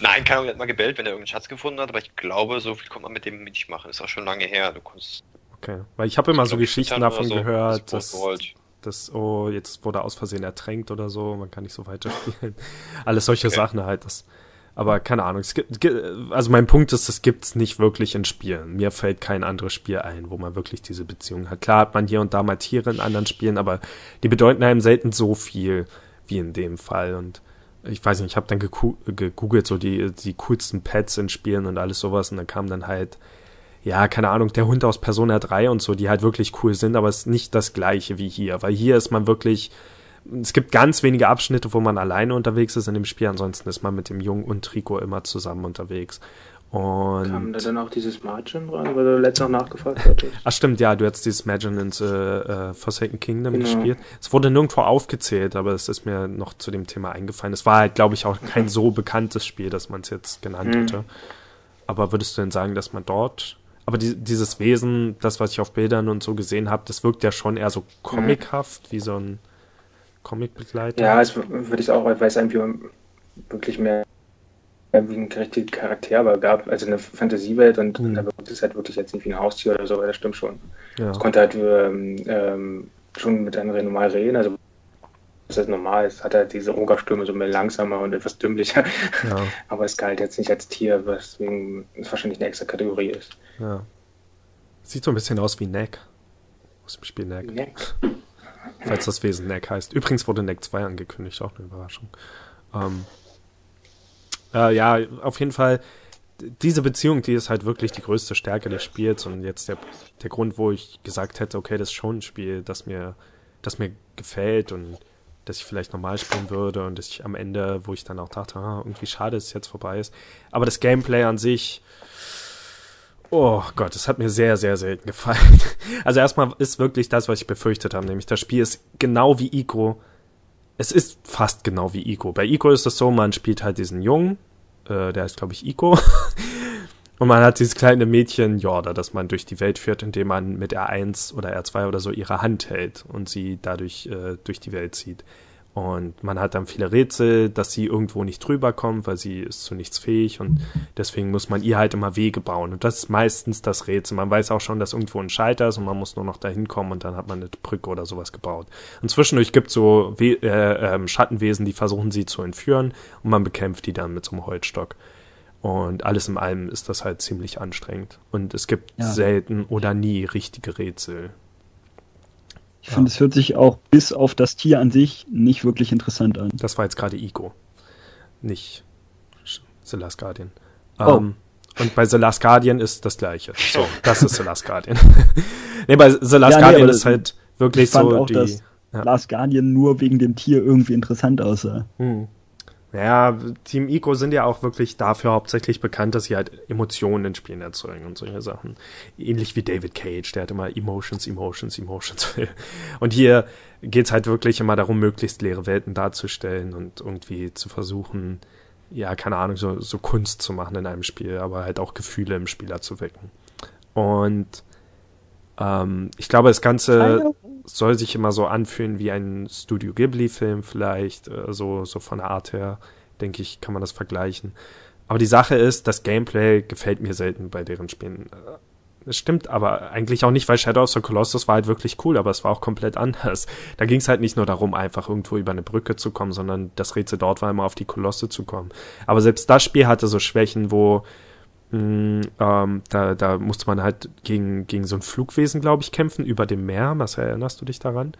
Nein, keine Ahnung, er hat mal gebellt, wenn er irgendeinen Schatz gefunden hat, aber ich glaube, so viel kommt man mit dem nicht machen. Ist auch schon lange her. Du konntest Okay, weil ich habe immer so Geschichten davon so, gehört, das dass, dass, oh, jetzt wurde er aus Versehen ertränkt oder so, man kann nicht so weiterspielen. Alles solche Okay. Sachen halt. Das, aber keine Ahnung. Es gibt, also mein Punkt ist, es gibt's nicht wirklich in Spielen. Mir fällt kein anderes Spiel ein, wo man wirklich diese Beziehung hat. Klar hat man hier und da mal Tiere in anderen Spielen, aber die bedeuten einem selten so viel wie in dem Fall. Und ich weiß nicht, ich habe dann gegoogelt, so die, die coolsten Pets in Spielen und alles sowas, und dann kam dann halt ja, keine Ahnung, der Hund aus Persona 3 und so, die halt wirklich cool sind, aber es ist nicht das gleiche wie hier, weil hier ist man wirklich, es gibt ganz wenige Abschnitte, wo man alleine unterwegs ist in dem Spiel, ansonsten ist man mit dem Jungen und Trico immer zusammen unterwegs. Kam da Und, dann auch dieses Margin dran, weil du letztens noch nachgefragt hattest? ach stimmt, ja, du hast dieses Imagine ins äh, äh, Forsaken Kingdom Genau. gespielt. Es wurde nirgendwo aufgezählt, aber es ist mir noch zu dem Thema eingefallen. Es war halt, glaube ich, auch kein so bekanntes Spiel, dass man es jetzt genannt Mhm. hätte. Aber würdest du denn sagen, dass man dort aber die, dieses Wesen, das, was ich auf Bildern und so gesehen habe, das wirkt ja schon eher so comichaft, wie so ein Comic-Begleiter. Ja, w- würde ich auch, weil es irgendwie wirklich mehr mehr wie ein richtiger Charakter aber gab, also eine Fantasiewelt und Mhm. da wirkt es halt wirklich jetzt nicht wie ein Haustier oder so, weil das stimmt schon. ja. Es konnte halt ähm, ähm, schon mit anderen normal reden, also das ist normal, es hat halt diese Rogerstürme so mehr langsamer und etwas dümmlicher, ja, aber es galt jetzt nicht als Tier, weswegen es wahrscheinlich eine extra Kategorie ist. ja. Sieht so ein bisschen aus wie Neck. Aus dem Spiel Neck. Ja. Falls das Wesen Neck heißt. Übrigens wurde Neck 2 angekündigt, auch eine Überraschung. Ähm, äh, ja, auf jeden Fall, diese Beziehung, die ist halt wirklich die größte Stärke des Spiels und jetzt der, der Grund, wo ich gesagt hätte, okay, das ist schon ein Spiel, das mir, das mir gefällt und das ich vielleicht normal spielen würde und dass ich am Ende, wo ich dann auch dachte, ah, irgendwie schade, dass es jetzt vorbei ist. Aber das Gameplay an sich, Oh Gott, es hat mir sehr, sehr selten gefallen. Also erstmal ist wirklich das, was ich befürchtet habe, nämlich das Spiel ist genau wie Ico. Es ist fast genau wie Ico. Bei Ico ist es so, man spielt halt diesen Jungen, äh, der heißt glaube ich Ico. Und man hat dieses kleine Mädchen Jorda, das man durch die Welt führt, indem man mit R1 oder R2 oder so ihre Hand hält und sie dadurch äh, durch die Welt zieht. Und man hat dann viele Rätsel, dass sie irgendwo nicht drüber kommt, weil sie ist zu nichts fähig und deswegen muss man ihr halt immer Wege bauen. Und das ist meistens das Rätsel. Man weiß auch schon, dass irgendwo ein Schalter ist und man muss nur noch dahin kommen und dann hat man eine Brücke oder sowas gebaut. Und zwischendurch gibt es so We äh, ähm, Schattenwesen, die versuchen sie zu entführen und man bekämpft die dann mit so einem Holzstock. Und alles in allem ist das halt ziemlich anstrengend. Und es gibt Ja. selten oder nie richtige Rätsel. Ich finde, es hört sich auch bis auf das Tier an sich nicht wirklich interessant an. Das war jetzt gerade Ico, nicht The Last Guardian. Oh. Ähm, und bei The Last Guardian ist das gleiche. So, das ist The Last Guardian. nee, bei The Last Ja, nee, Guardian aber ist halt wirklich ich fand so auch, die. dass ja. Last Guardian nur wegen dem Tier irgendwie interessant aussah. Hm. Naja, Team Ico sind ja auch wirklich dafür hauptsächlich bekannt, dass sie halt Emotionen in Spielen erzeugen und solche Sachen. Ähnlich wie David Cage, der hat immer Emotions, Emotions, Emotions. Und hier geht's halt wirklich immer darum, möglichst leere Welten darzustellen und irgendwie zu versuchen, ja, keine Ahnung, so, so Kunst zu machen in einem Spiel, aber halt auch Gefühle im Spieler zu wecken. Und ähm, ich glaube, das Ganze soll sich immer so anfühlen wie ein Studio Ghibli-Film vielleicht, äh, so, so von der Art her, denke ich, kann man das vergleichen. Aber die Sache ist, das Gameplay gefällt mir selten bei deren Spielen. Äh, Das stimmt aber eigentlich auch nicht, weil Shadow of the Colossus war halt wirklich cool, aber es war auch komplett anders. Da ging es halt nicht nur darum, einfach irgendwo über eine Brücke zu kommen, sondern das Rätsel dort war immer auf die Kolosse zu kommen. Aber selbst das Spiel hatte so Schwächen, wo mh, ähm, da, da musste man halt gegen, gegen so ein Flugwesen, glaube ich, kämpfen über dem Meer. Was erinnerst du dich daran?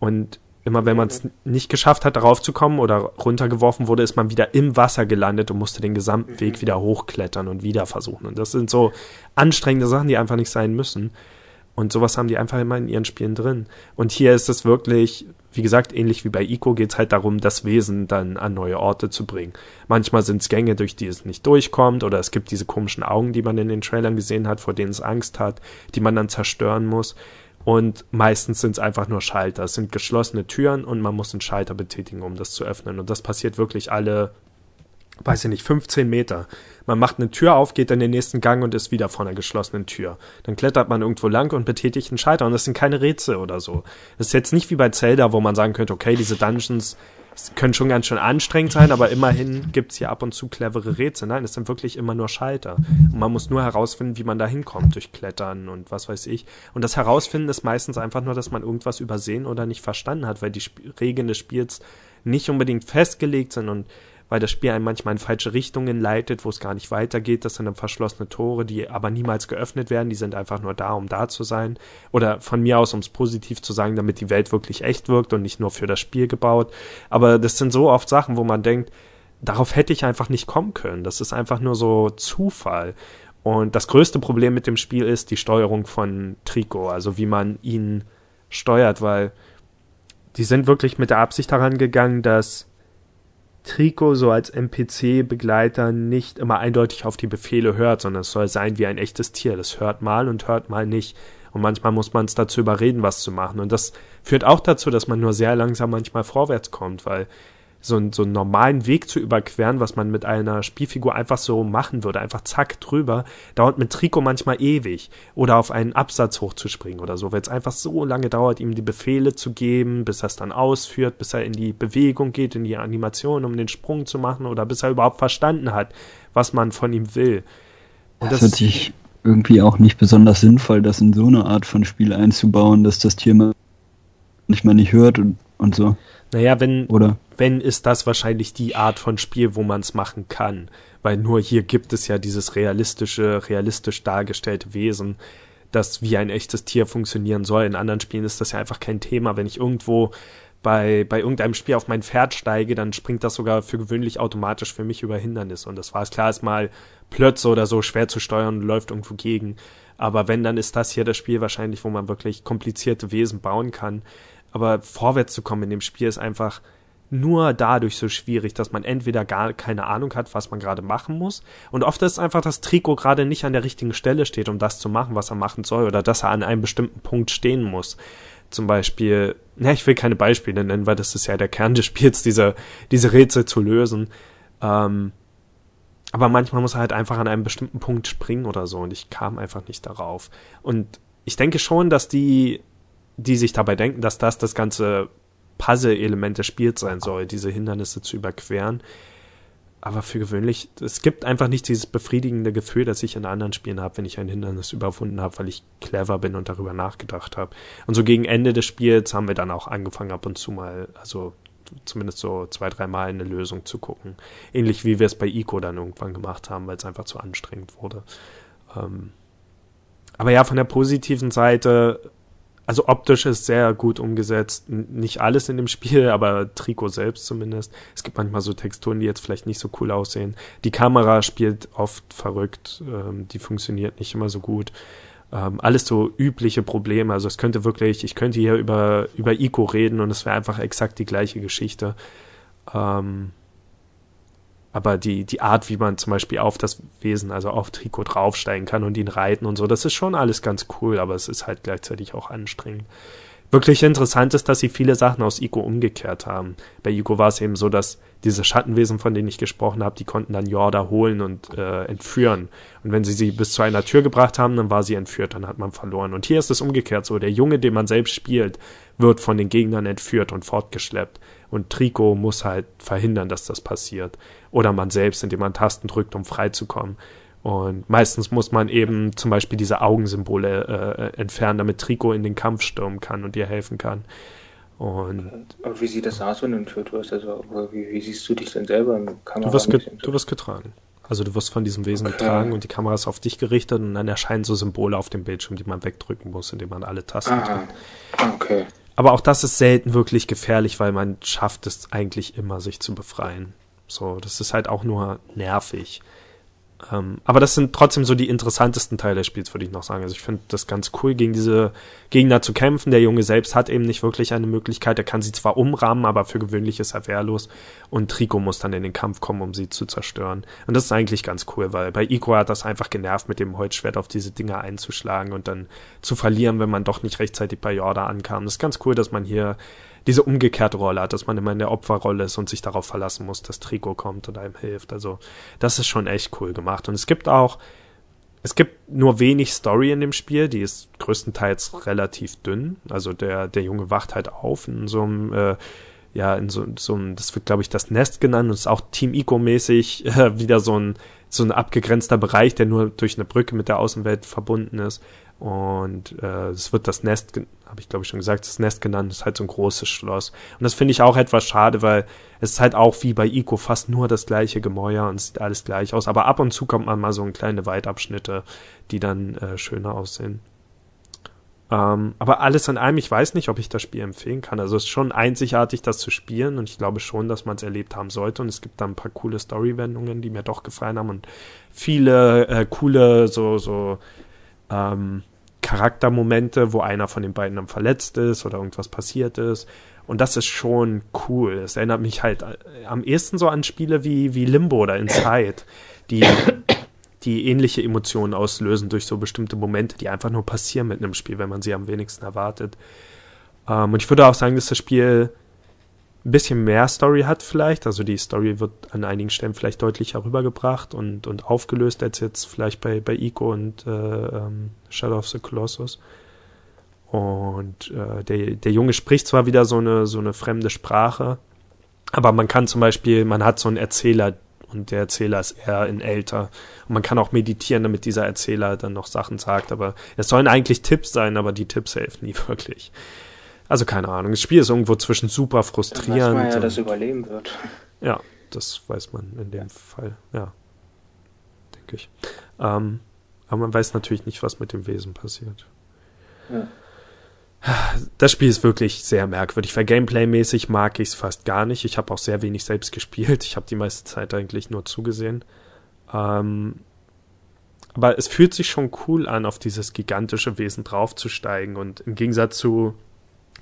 Und immer wenn man es nicht geschafft hat, darauf zu kommen oder runtergeworfen wurde, ist man wieder im Wasser gelandet und musste den gesamten Weg wieder hochklettern und wieder versuchen. Und das sind so anstrengende Sachen, die einfach nicht sein müssen. Und sowas haben die einfach immer in ihren Spielen drin. Und hier ist es wirklich, wie gesagt, ähnlich wie bei Ico geht es halt darum, das Wesen dann an neue Orte zu bringen. Manchmal sind es Gänge, durch die es nicht durchkommt, oder es gibt diese komischen Augen, die man in den Trailern gesehen hat, vor denen es Angst hat, die man dann zerstören muss. Und meistens sind es einfach nur Schalter. Es sind geschlossene Türen und man muss einen Schalter betätigen, um das zu öffnen. Und das passiert wirklich alle, weiß ich nicht, 15 Meter. Man macht eine Tür auf, geht in den nächsten Gang und ist wieder vor einer geschlossenen Tür. Dann klettert man irgendwo lang und betätigt einen Schalter. Und das sind keine Rätsel oder so. Das ist jetzt nicht wie bei Zelda, wo man sagen könnte, okay, diese Dungeons können schon ganz schön anstrengend sein, aber immerhin gibt's hier ab und zu clevere Rätsel. Nein, es sind wirklich immer nur Schalter. Und man muss nur herausfinden, wie man da hinkommt, durch Klettern und was weiß ich. Und das Herausfinden ist meistens einfach nur, dass man irgendwas übersehen oder nicht verstanden hat, weil die Sp Regeln des Spiels nicht unbedingt festgelegt sind und weil das Spiel einen manchmal in falsche Richtungen leitet, wo es gar nicht weitergeht. Das sind dann verschlossene Tore, die aber niemals geöffnet werden. Die sind einfach nur da, um da zu sein. Oder von mir aus, um es positiv zu sagen, damit die Welt wirklich echt wirkt und nicht nur für das Spiel gebaut. Aber das sind so oft Sachen, wo man denkt, darauf hätte ich einfach nicht kommen können. Das ist einfach nur so Zufall. Und das größte Problem mit dem Spiel ist die Steuerung von Trico, also wie man ihn steuert, weil die sind wirklich mit der Absicht daran gegangen, dass Trico so als NPC-Begleiter nicht immer eindeutig auf die Befehle hört, sondern es soll sein wie ein echtes Tier. Das hört mal und hört mal nicht. Und manchmal muss man es dazu überreden, was zu machen. Und das führt auch dazu, dass man nur sehr langsam manchmal vorwärts kommt, weil so, einen, so einen normalen Weg zu überqueren, was man mit einer Spielfigur einfach so machen würde, einfach zack drüber, dauert mit Trico manchmal ewig. Oder auf einen Absatz hochzuspringen oder so, weil es einfach so lange dauert, ihm die Befehle zu geben, bis er es dann ausführt, bis er in die Bewegung geht, in die Animation, um den Sprung zu machen oder bis er überhaupt verstanden hat, was man von ihm will. Und das, das hört sich irgendwie auch nicht besonders sinnvoll, das in so eine Art von Spiel einzubauen, dass das Tier manchmal nicht hört und, und so. Naja, wenn, Oder? Wenn ist das wahrscheinlich die Art von Spiel, wo man es machen kann. Weil nur hier gibt es ja dieses realistische, realistisch dargestellte Wesen, das wie ein echtes Tier funktionieren soll. In anderen Spielen ist das ja einfach kein Thema. Wenn ich irgendwo bei, bei irgendeinem Spiel auf mein Pferd steige, dann springt das sogar für gewöhnlich automatisch für mich über Hindernisse. Und das war es klar, ist mal Plötze oder so schwer zu steuern und läuft irgendwo gegen. Aber wenn, dann ist das hier das Spiel wahrscheinlich, wo man wirklich komplizierte Wesen bauen kann. Aber vorwärts zu kommen in dem Spiel ist einfach nur dadurch so schwierig, dass man entweder gar keine Ahnung hat, was man gerade machen muss. Und oft ist einfach, dass Trikot gerade nicht an der richtigen Stelle steht, um das zu machen, was er machen soll, oder dass er an einem bestimmten Punkt stehen muss. Zum Beispiel, na, ich will keine Beispiele nennen, weil das ist ja der Kern des Spiels, diese, diese Rätsel zu lösen. Ähm, aber manchmal muss er halt einfach an einem bestimmten Punkt springen oder so, und ich kam einfach nicht darauf. Und ich denke schon, dass die die sich dabei denken, dass das das ganze Puzzle-Element des Spiels sein soll, diese Hindernisse zu überqueren. Aber für gewöhnlich, es gibt einfach nicht dieses befriedigende Gefühl, das ich in anderen Spielen habe, wenn ich ein Hindernis überwunden habe, weil ich clever bin und darüber nachgedacht habe. Und so gegen Ende des Spiels haben wir dann auch angefangen, ab und zu mal, also zumindest so zwei, drei Mal eine Lösung zu gucken. Ähnlich wie wir es bei Ico dann irgendwann gemacht haben, weil es einfach zu anstrengend wurde. Ähm aber ja, von der positiven Seite also optisch ist sehr gut umgesetzt. Nicht alles in dem Spiel, aber Trikot selbst zumindest. Es gibt manchmal so Texturen, die jetzt vielleicht nicht so cool aussehen. Die Kamera spielt oft verrückt, ähm, die funktioniert nicht immer so gut. Ähm, alles so übliche Probleme. Also es könnte wirklich, ich könnte hier über, über Ico reden und es wäre einfach exakt die gleiche Geschichte. Ähm, aber die, die Art, wie man zum Beispiel auf das Wesen, also auf Trikot draufsteigen kann und ihn reiten und so, das ist schon alles ganz cool, aber es ist halt gleichzeitig auch anstrengend. Wirklich interessant ist, dass sie viele Sachen aus Ico umgekehrt haben. Bei Ico war es eben so, dass diese Schattenwesen, von denen ich gesprochen habe, die konnten dann Jorda holen und äh, entführen. Und wenn sie sie bis zu einer Tür gebracht haben, dann war sie entführt, dann hat man verloren. Und hier ist es umgekehrt so. Der Junge, den man selbst spielt, wird von den Gegnern entführt und fortgeschleppt. Und Trico muss halt verhindern, dass das passiert. Oder man selbst, indem man Tasten drückt, um freizukommen. Und meistens muss man eben zum Beispiel diese Augensymbole äh, entfernen, damit Trico in den Kampf stürmen kann und ihr helfen kann. Und Aber wie sieht das aus, wenn du entführt wirst? Also, wie, wie siehst du dich denn selber im Kamera? du wirst, ge du wirst getragen. Also du wirst von diesem Wesen Okay. getragen und die Kamera ist auf dich gerichtet und dann erscheinen so Symbole auf dem Bildschirm, die man wegdrücken muss, indem man alle Tasten drückt. Aha. Okay. Aber auch das ist selten wirklich gefährlich, weil man schafft es eigentlich immer, sich zu befreien. So, das ist halt auch nur nervig. Ähm, aber das sind trotzdem so die interessantesten Teile des Spiels, würde ich noch sagen. Also ich finde das ganz cool, gegen diese Gegner zu kämpfen. Der Junge selbst hat eben nicht wirklich eine Möglichkeit. Er kann sie zwar umrahmen, aber für gewöhnlich ist er wehrlos. Und Trico muss dann in den Kampf kommen, um sie zu zerstören. Und das ist eigentlich ganz cool, weil bei Ico hat das einfach genervt, mit dem Holzschwert auf diese Dinger einzuschlagen und dann zu verlieren, wenn man doch nicht rechtzeitig bei Yorda ankam. Das ist ganz cool, dass man hier diese umgekehrte Rolle hat, dass man immer in der Opferrolle ist und sich darauf verlassen muss, dass Trico kommt und einem hilft. Also das ist schon echt cool gemacht. Und es gibt auch, es gibt nur wenig Story in dem Spiel, die ist größtenteils relativ dünn. Also der, der Junge wacht halt auf in so einem, äh, ja, in so, so einem, das wird glaube ich das Nest genannt und ist auch Team Ico-mäßig äh, wieder so ein, so ein abgegrenzter Bereich, der nur durch eine Brücke mit der Außenwelt verbunden ist. Und äh, es wird das Nest, habe ich glaube ich schon gesagt, das Nest genannt, ist halt so ein großes Schloss. Und das finde ich auch etwas schade, weil es ist halt auch wie bei Ico fast nur das gleiche Gemäuer und sieht alles gleich aus. Aber ab und zu kommt man mal so in kleine Waldabschnitte, die dann äh, schöner aussehen. Ähm, aber alles in allem, ich weiß nicht, ob ich das Spiel empfehlen kann. Also es ist schon einzigartig, das zu spielen und ich glaube schon, dass man es erlebt haben sollte. Und es gibt da ein paar coole Story-Wendungen, die mir doch gefallen haben und viele äh, coole so so ähm, Charaktermomente, wo einer von den beiden dann verletzt ist oder irgendwas passiert ist. Und das ist schon cool. Es erinnert mich halt äh, am ehesten so an Spiele wie, wie Limbo oder Inside, die, die ähnliche Emotionen auslösen durch so bestimmte Momente, die einfach nur passieren mit einem Spiel, wenn man sie am wenigsten erwartet. Ähm, und ich würde auch sagen, dass das Spiel ein bisschen mehr Story hat vielleicht. Also die Story wird an einigen Stellen vielleicht deutlicher rübergebracht und, und aufgelöst als jetzt vielleicht bei, bei Ico und äh, ähm, Shadow of the Colossus. Und äh, der, der Junge spricht zwar wieder so eine, so eine fremde Sprache, aber man kann zum Beispiel, man hat so einen Erzähler und der Erzähler ist eher in älter. Und man kann auch meditieren, damit dieser Erzähler dann noch Sachen sagt. Aber es sollen eigentlich Tipps sein, aber die Tipps helfen nie wirklich. Also keine Ahnung. Das Spiel ist irgendwo zwischen super Dann weiß frustrierend. man ja, dass überleben wird. ja, das weiß man in dem Fall, ja. Denke ich. Ähm, aber man weiß natürlich nicht, was mit dem Wesen passiert. Ja. Das Spiel ist wirklich sehr merkwürdig, weil Gameplay-mäßig mag ich es fast gar nicht. Ich habe auch sehr wenig selbst gespielt. Ich habe die meiste Zeit eigentlich nur zugesehen. Ähm, aber es fühlt sich schon cool an, auf dieses gigantische Wesen draufzusteigen. Und im Gegensatz zu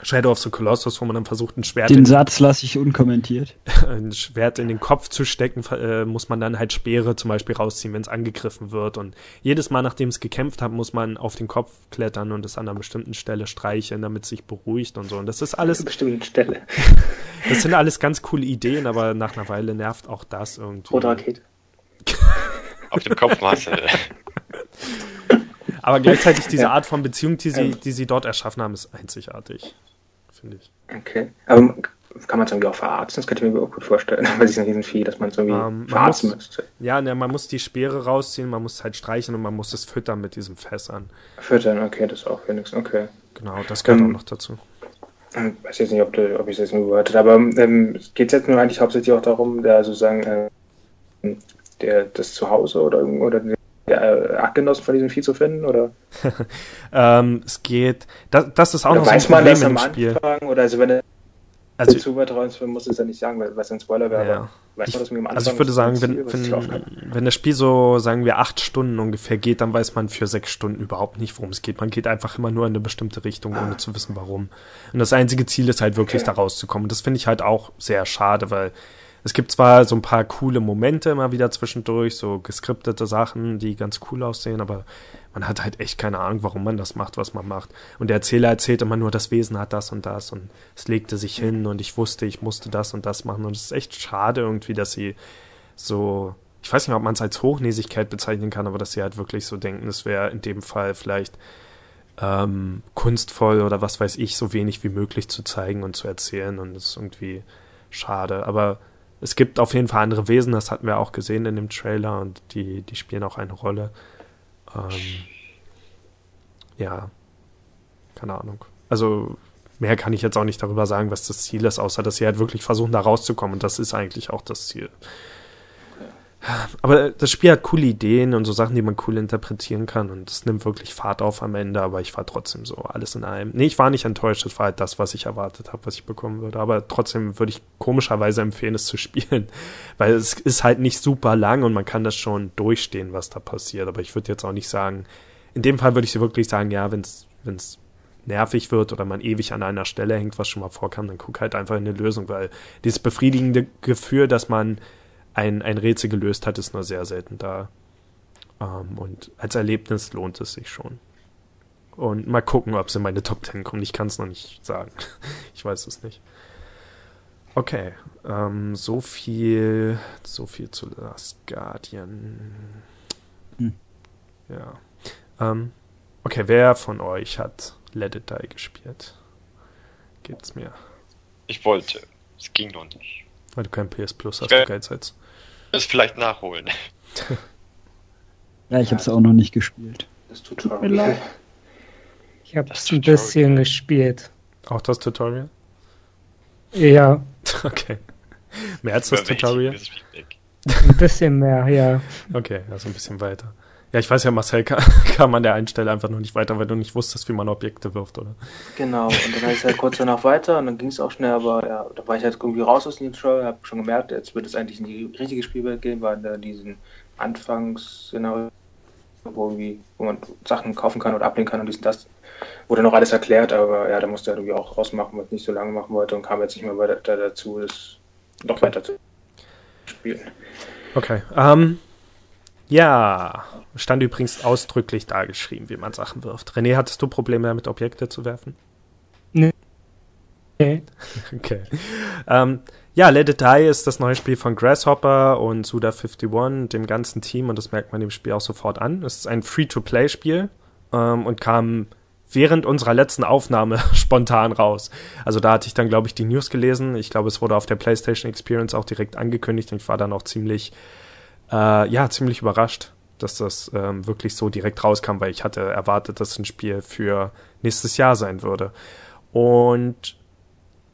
Shadow of the Colossus, wo man dann versucht, ein Schwert Den in Satz lasse ich unkommentiert. ein Schwert in den Kopf zu stecken, äh, muss man dann halt Speere zum Beispiel rausziehen, wenn es angegriffen wird. Und jedes Mal, nachdem es gekämpft hat, muss man auf den Kopf klettern und es an einer bestimmten Stelle streicheln, damit es sich beruhigt und so. Und das ist An alles, einer bestimmten Stelle. das sind alles ganz coole Ideen, aber nach einer Weile nervt auch das irgendwie. Rote Rakete. Auf dem Kopf hast du. Aber gleichzeitig diese Ja. Art von Beziehung, die sie, Ähm. die sie dort erschaffen haben, ist einzigartig. Finde ich. Okay. Aber kann man es irgendwie auch verarzten? Das könnte ich mir auch gut vorstellen. Weil es ist ein Riesenvieh, dass man es irgendwie Ähm, man verarzten muss- müsste. Ja, ne, man muss die Speere rausziehen, man muss halt streichen und man muss es füttern mit diesen Fässern. Füttern, okay, das ist auch wenigstens. Okay. Genau, das gehört Ähm, auch noch dazu. Ich weiß jetzt nicht, ob, du, ob ich das jetzt nur gehört habe, aber ähm, geht es jetzt nur eigentlich hauptsächlich auch darum, da sozusagen äh, der, das Zuhause oder, irgendwo- oder der äh, Artgenossen von diesem Vieh zu finden? Oder, Ähm, es geht, das, das ist auch oder noch so ein weiß man Problem das am Spiel. Anfang? Oder also wenn er Also, zu weit raus will, muss es ja nicht sagen, weil was ein Spoiler wäre. Ja. Weiß ich, man das irgendwie am Anfang? also ich würde sagen, wenn, Ziel, wenn, wenn das Spiel so, sagen wir, acht Stunden ungefähr geht, dann weiß man für sechs Stunden überhaupt nicht, worum es geht. Man geht einfach immer nur in eine bestimmte Richtung, ohne zu wissen, warum. Und das einzige Ziel ist halt wirklich, Okay. da rauszukommen. Das finde ich halt auch sehr schade, weil es gibt zwar so ein paar coole Momente immer wieder zwischendurch, so geskriptete Sachen, die ganz cool aussehen, aber man hat halt echt keine Ahnung, warum man das macht, was man macht. Und der Erzähler erzählt immer nur, das Wesen hat das und das und es legte sich hin und ich wusste, ich musste das und das machen. Und es ist echt schade irgendwie, dass sie so, ich weiß nicht, ob man es als Hochnäsigkeit bezeichnen kann, aber dass sie halt wirklich so denken, es wäre in dem Fall vielleicht ähm, kunstvoll oder was weiß ich, so wenig wie möglich zu zeigen und zu erzählen. Und das ist irgendwie schade. Aber es gibt auf jeden Fall andere Wesen, das hatten wir auch gesehen in dem Trailer und die, die spielen auch eine Rolle. Ähm, ja, keine Ahnung. Also mehr kann ich jetzt auch nicht darüber sagen, was das Ziel ist, außer dass sie halt wirklich versuchen, da rauszukommen. Und das ist eigentlich auch das Ziel. Aber das Spiel hat coole Ideen und so Sachen, die man cool interpretieren kann. Und es nimmt wirklich Fahrt auf am Ende, aber ich war trotzdem so alles in allem. Nee, ich war nicht enttäuscht, das war halt das, was ich erwartet habe, was ich bekommen würde. Aber trotzdem würde ich komischerweise empfehlen, es zu spielen. Weil es ist halt nicht super lang und man kann das schon durchstehen, was da passiert. Aber ich würde jetzt auch nicht sagen, in dem Fall würde ich wirklich sagen, ja, wenn es nervig wird oder man ewig an einer Stelle hängt, was schon mal vorkam, dann guck halt einfach in eine Lösung, weil dieses befriedigende Gefühl, dass man ein, ein Rätsel gelöst hat, ist nur sehr selten da. Ähm, und als Erlebnis lohnt es sich schon. Und mal gucken, ob es in meine Top 10 kommt. Ich kann es noch nicht sagen. ich weiß es nicht. Okay, ähm, so viel, so viel zu Last Guardian. Hm. Ja. Ähm, okay, wer von euch hat Let It Die gespielt? Geht's mir? Ich wollte. Es ging noch nicht. Weil du kein PS Plus hast, du Geizhals. Das vielleicht nachholen. ja, ich habe es auch noch nicht gespielt. Das Tutorial. Ich habe es ein bisschen gespielt. Auch das Tutorial? Ja. Okay. Mehr als das Tutorial? Ein bisschen mehr, ja. Okay, also ein bisschen weiter. Ja, ich weiß ja, Marcel kam, kam an der einen Stelle einfach noch nicht weiter, weil du nicht wusstest, wie man Objekte wirft, oder? Genau, und dann ich halt kurz danach weiter und dann ging es auch schnell, aber ja, da war ich halt irgendwie raus aus dem Show, habe schon gemerkt, jetzt wird es eigentlich in die richtige Spielwelt gehen, weil da diesen Anfangsszenario, wo, wo man Sachen kaufen kann oder ablehnen kann und dies und das, wurde noch alles erklärt, aber ja, da musste er irgendwie auch rausmachen, was ich nicht so lange machen wollte und kam jetzt nicht mehr weiter dazu, das noch okay. weiter zu spielen. Okay, ähm. Um ja, stand übrigens ausdrücklich da geschrieben, wie man Sachen wirft. René, hattest du Probleme damit, Objekte zu werfen? Nee. Okay. Ähm, ja, Let It Die ist das neue Spiel von Grasshopper und Suda51, dem ganzen Team, und das merkt man dem Spiel auch sofort an. Es ist ein Free-to-Play-Spiel ähm, und kam während unserer letzten Aufnahme spontan raus. Also da hatte ich dann, glaube ich, die News gelesen. Ich glaube, es wurde auf der PlayStation Experience auch direkt angekündigt und ich war dann auch ziemlich äh, ja, ziemlich überrascht, dass das ähm, wirklich so direkt rauskam, weil ich hatte erwartet, dass ein Spiel für nächstes Jahr sein würde. Und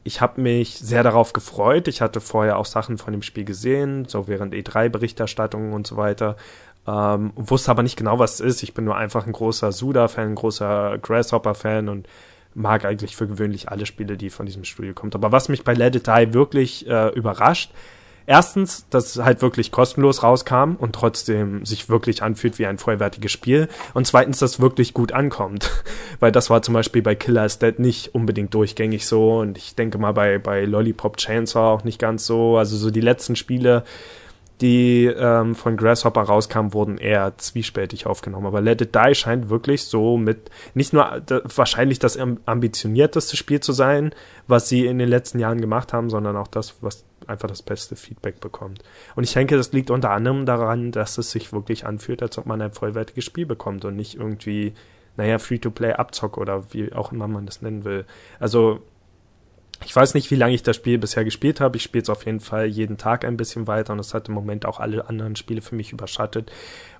ich habe mich sehr darauf gefreut. Ich hatte vorher auch Sachen von dem Spiel gesehen, so während E3-Berichterstattungen und so weiter. Ähm, wusste aber nicht genau, was es ist. Ich bin nur einfach ein großer Suda-Fan, ein großer Grasshopper-Fan und mag eigentlich für gewöhnlich alle Spiele, die von diesem Studio kommt. Aber was mich bei Let It Die wirklich äh, überrascht, erstens, dass es halt wirklich kostenlos rauskam und trotzdem sich wirklich anfühlt wie ein vollwertiges Spiel. Und zweitens, dass es wirklich gut ankommt. Weil das war zum Beispiel bei Killer is Dead nicht unbedingt durchgängig so. Und ich denke mal bei, bei Lollipop Chainsaw auch nicht ganz so. Also so die letzten Spiele, die ähm, von Grasshopper rauskamen, wurden eher zwiespältig aufgenommen. Aber Let It Die scheint wirklich so mit nicht nur wahrscheinlich das ambitionierteste Spiel zu sein, was sie in den letzten Jahren gemacht haben, sondern auch das, was einfach das beste Feedback bekommt. Und ich denke, das liegt unter anderem daran, dass es sich wirklich anfühlt, als ob man ein vollwertiges Spiel bekommt und nicht irgendwie, naja, Free-to-Play Abzock oder wie auch immer man das nennen will. Also, ich weiß nicht, wie lange ich das Spiel bisher gespielt habe. Ich spiele es auf jeden Fall jeden Tag ein bisschen weiter und es hat im Moment auch alle anderen Spiele für mich überschattet.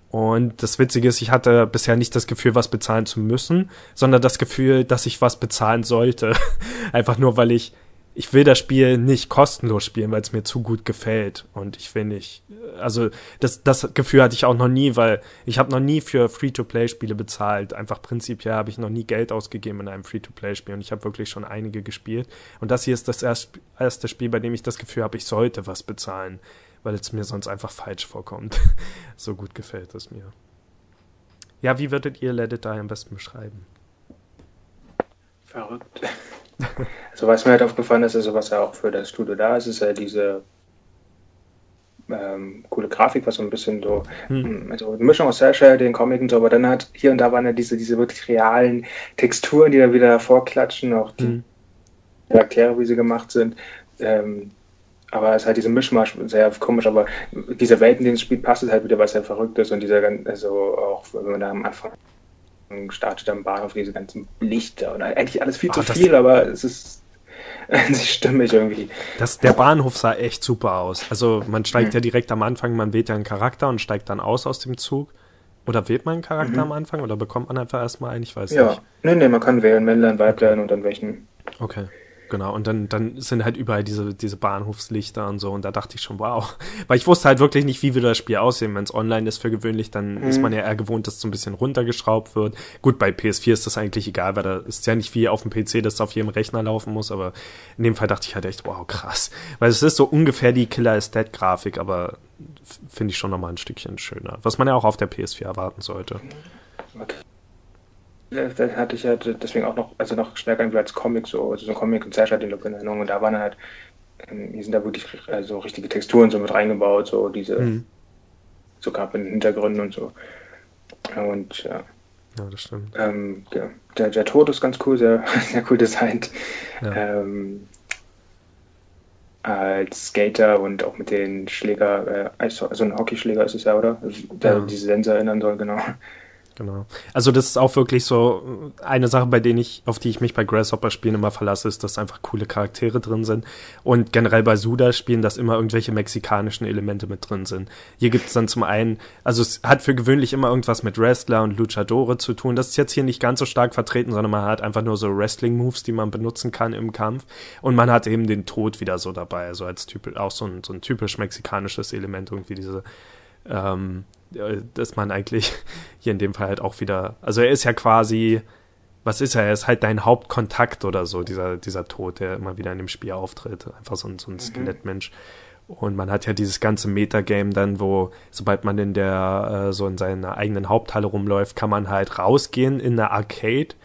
Und das Witzige ist, ich hatte bisher nicht das Gefühl, was bezahlen zu müssen, sondern das Gefühl, dass ich was bezahlen sollte. Einfach nur, weil ich ich will das Spiel nicht kostenlos spielen, weil es mir zu gut gefällt. Und ich will nicht, also das, das Gefühl hatte ich auch noch nie, weil ich habe noch nie für Free-to-Play-Spiele bezahlt. Einfach prinzipiell habe ich noch nie Geld ausgegeben in einem Free-to-Play-Spiel und ich habe wirklich schon einige gespielt. Und das hier ist das erste Spiel, bei dem ich das Gefühl habe, ich sollte was bezahlen, weil es mir sonst einfach falsch vorkommt. so gut gefällt es mir. Ja, wie würdet ihr Let It Die am besten beschreiben? Verrückt. Also was mir halt aufgefallen ist, also was ja auch für das Studio da ist, ist ja diese ähm, coole Grafik, was so ein bisschen so, hm. also eine Mischung aus Cell den Comic und so, aber dann hat hier und da waren ja diese, diese wirklich realen Texturen, die da wieder vorklatschen, auch die hm. Charaktere, wie sie gemacht sind. Ähm, aber es ist halt diese Mischmasch sehr komisch, aber diese Welten, die ins Spiel passt, halt wieder was sehr Verrücktes und dieser, also auch, wenn man da am Anfang startet am Bahnhof diese ganzen Lichter und eigentlich alles viel Ach, zu viel, aber es ist sich stimmig irgendwie. Das, der Bahnhof sah echt super aus. Also man steigt ja direkt am Anfang, man wählt ja einen Charakter und steigt dann aus aus dem Zug. Oder wählt man einen Charakter am Anfang oder bekommt man einfach erstmal einen? Ich weiß Ja, nicht. nee, nee, man kann wählen, Männlein, Weiblein und dann welchen. Okay. Genau, und dann, dann sind halt überall diese, diese Bahnhofslichter und so, und da dachte ich schon, wow. Weil ich wusste halt wirklich nicht, wie würde das Spiel aussehen. Wenn es online ist für gewöhnlich, dann ist man ja eher gewohnt, dass es so ein bisschen runtergeschraubt wird. Gut, bei PS4 ist das eigentlich egal, weil da ist ja nicht wie auf dem PC, dass es auf jedem Rechner laufen muss, aber in dem Fall dachte ich halt echt, wow, krass. Weil es ist so ungefähr die Killer-Estate-Grafik, aber finde ich schon nochmal ein Stückchen schöner. Was man ja auch auf der PS4 erwarten sollte. Das das hatte ich ja deswegen auch noch, also noch stärker irgendwie als Comic, so, also so ein Comic und Sasha den Look in Erinnerung. Und da waren halt, ähm, hier sind da wirklich also richtige Texturen so mit reingebaut, so diese, Mhm. so gab in den Hintergründen und so. Und ja, Ja, das stimmt. ähm, ja, der, der Tod ist ganz cool, sehr, sehr cool designt. Ja. Ähm, als Skater und auch mit den Schläger, äh, also ein Hockeyschläger ist es ja, oder? Also, der Ja. diese Sense erinnern soll, genau. Genau. Also das ist auch wirklich so eine Sache, bei denen ich, auf die ich mich bei Grasshopper-Spielen immer verlasse, ist, dass einfach coole Charaktere drin sind. Und generell bei Suda-Spielen, dass immer irgendwelche mexikanischen Elemente mit drin sind. Hier gibt es dann zum einen, also es hat für gewöhnlich immer irgendwas mit Wrestler und Luchadore zu tun. Das ist jetzt hier nicht ganz so stark vertreten, sondern man hat einfach nur so Wrestling-Moves, die man benutzen kann im Kampf. Und man hat eben den Tod wieder so dabei, also als typisch, auch so ein, so ein typisch mexikanisches Element, irgendwie diese ähm, äh, dass man eigentlich hier in dem Fall halt auch wieder, also er ist ja quasi, was ist er? Er ist halt dein Hauptkontakt oder so, dieser, dieser Tod, der immer wieder in dem Spiel auftritt. Einfach so ein, so ein Skelettmensch. Und man hat ja dieses ganze Metagame dann, wo, sobald man in der, äh, so in seiner eigenen Haupthalle rumläuft, kann man halt rausgehen in eine Arcade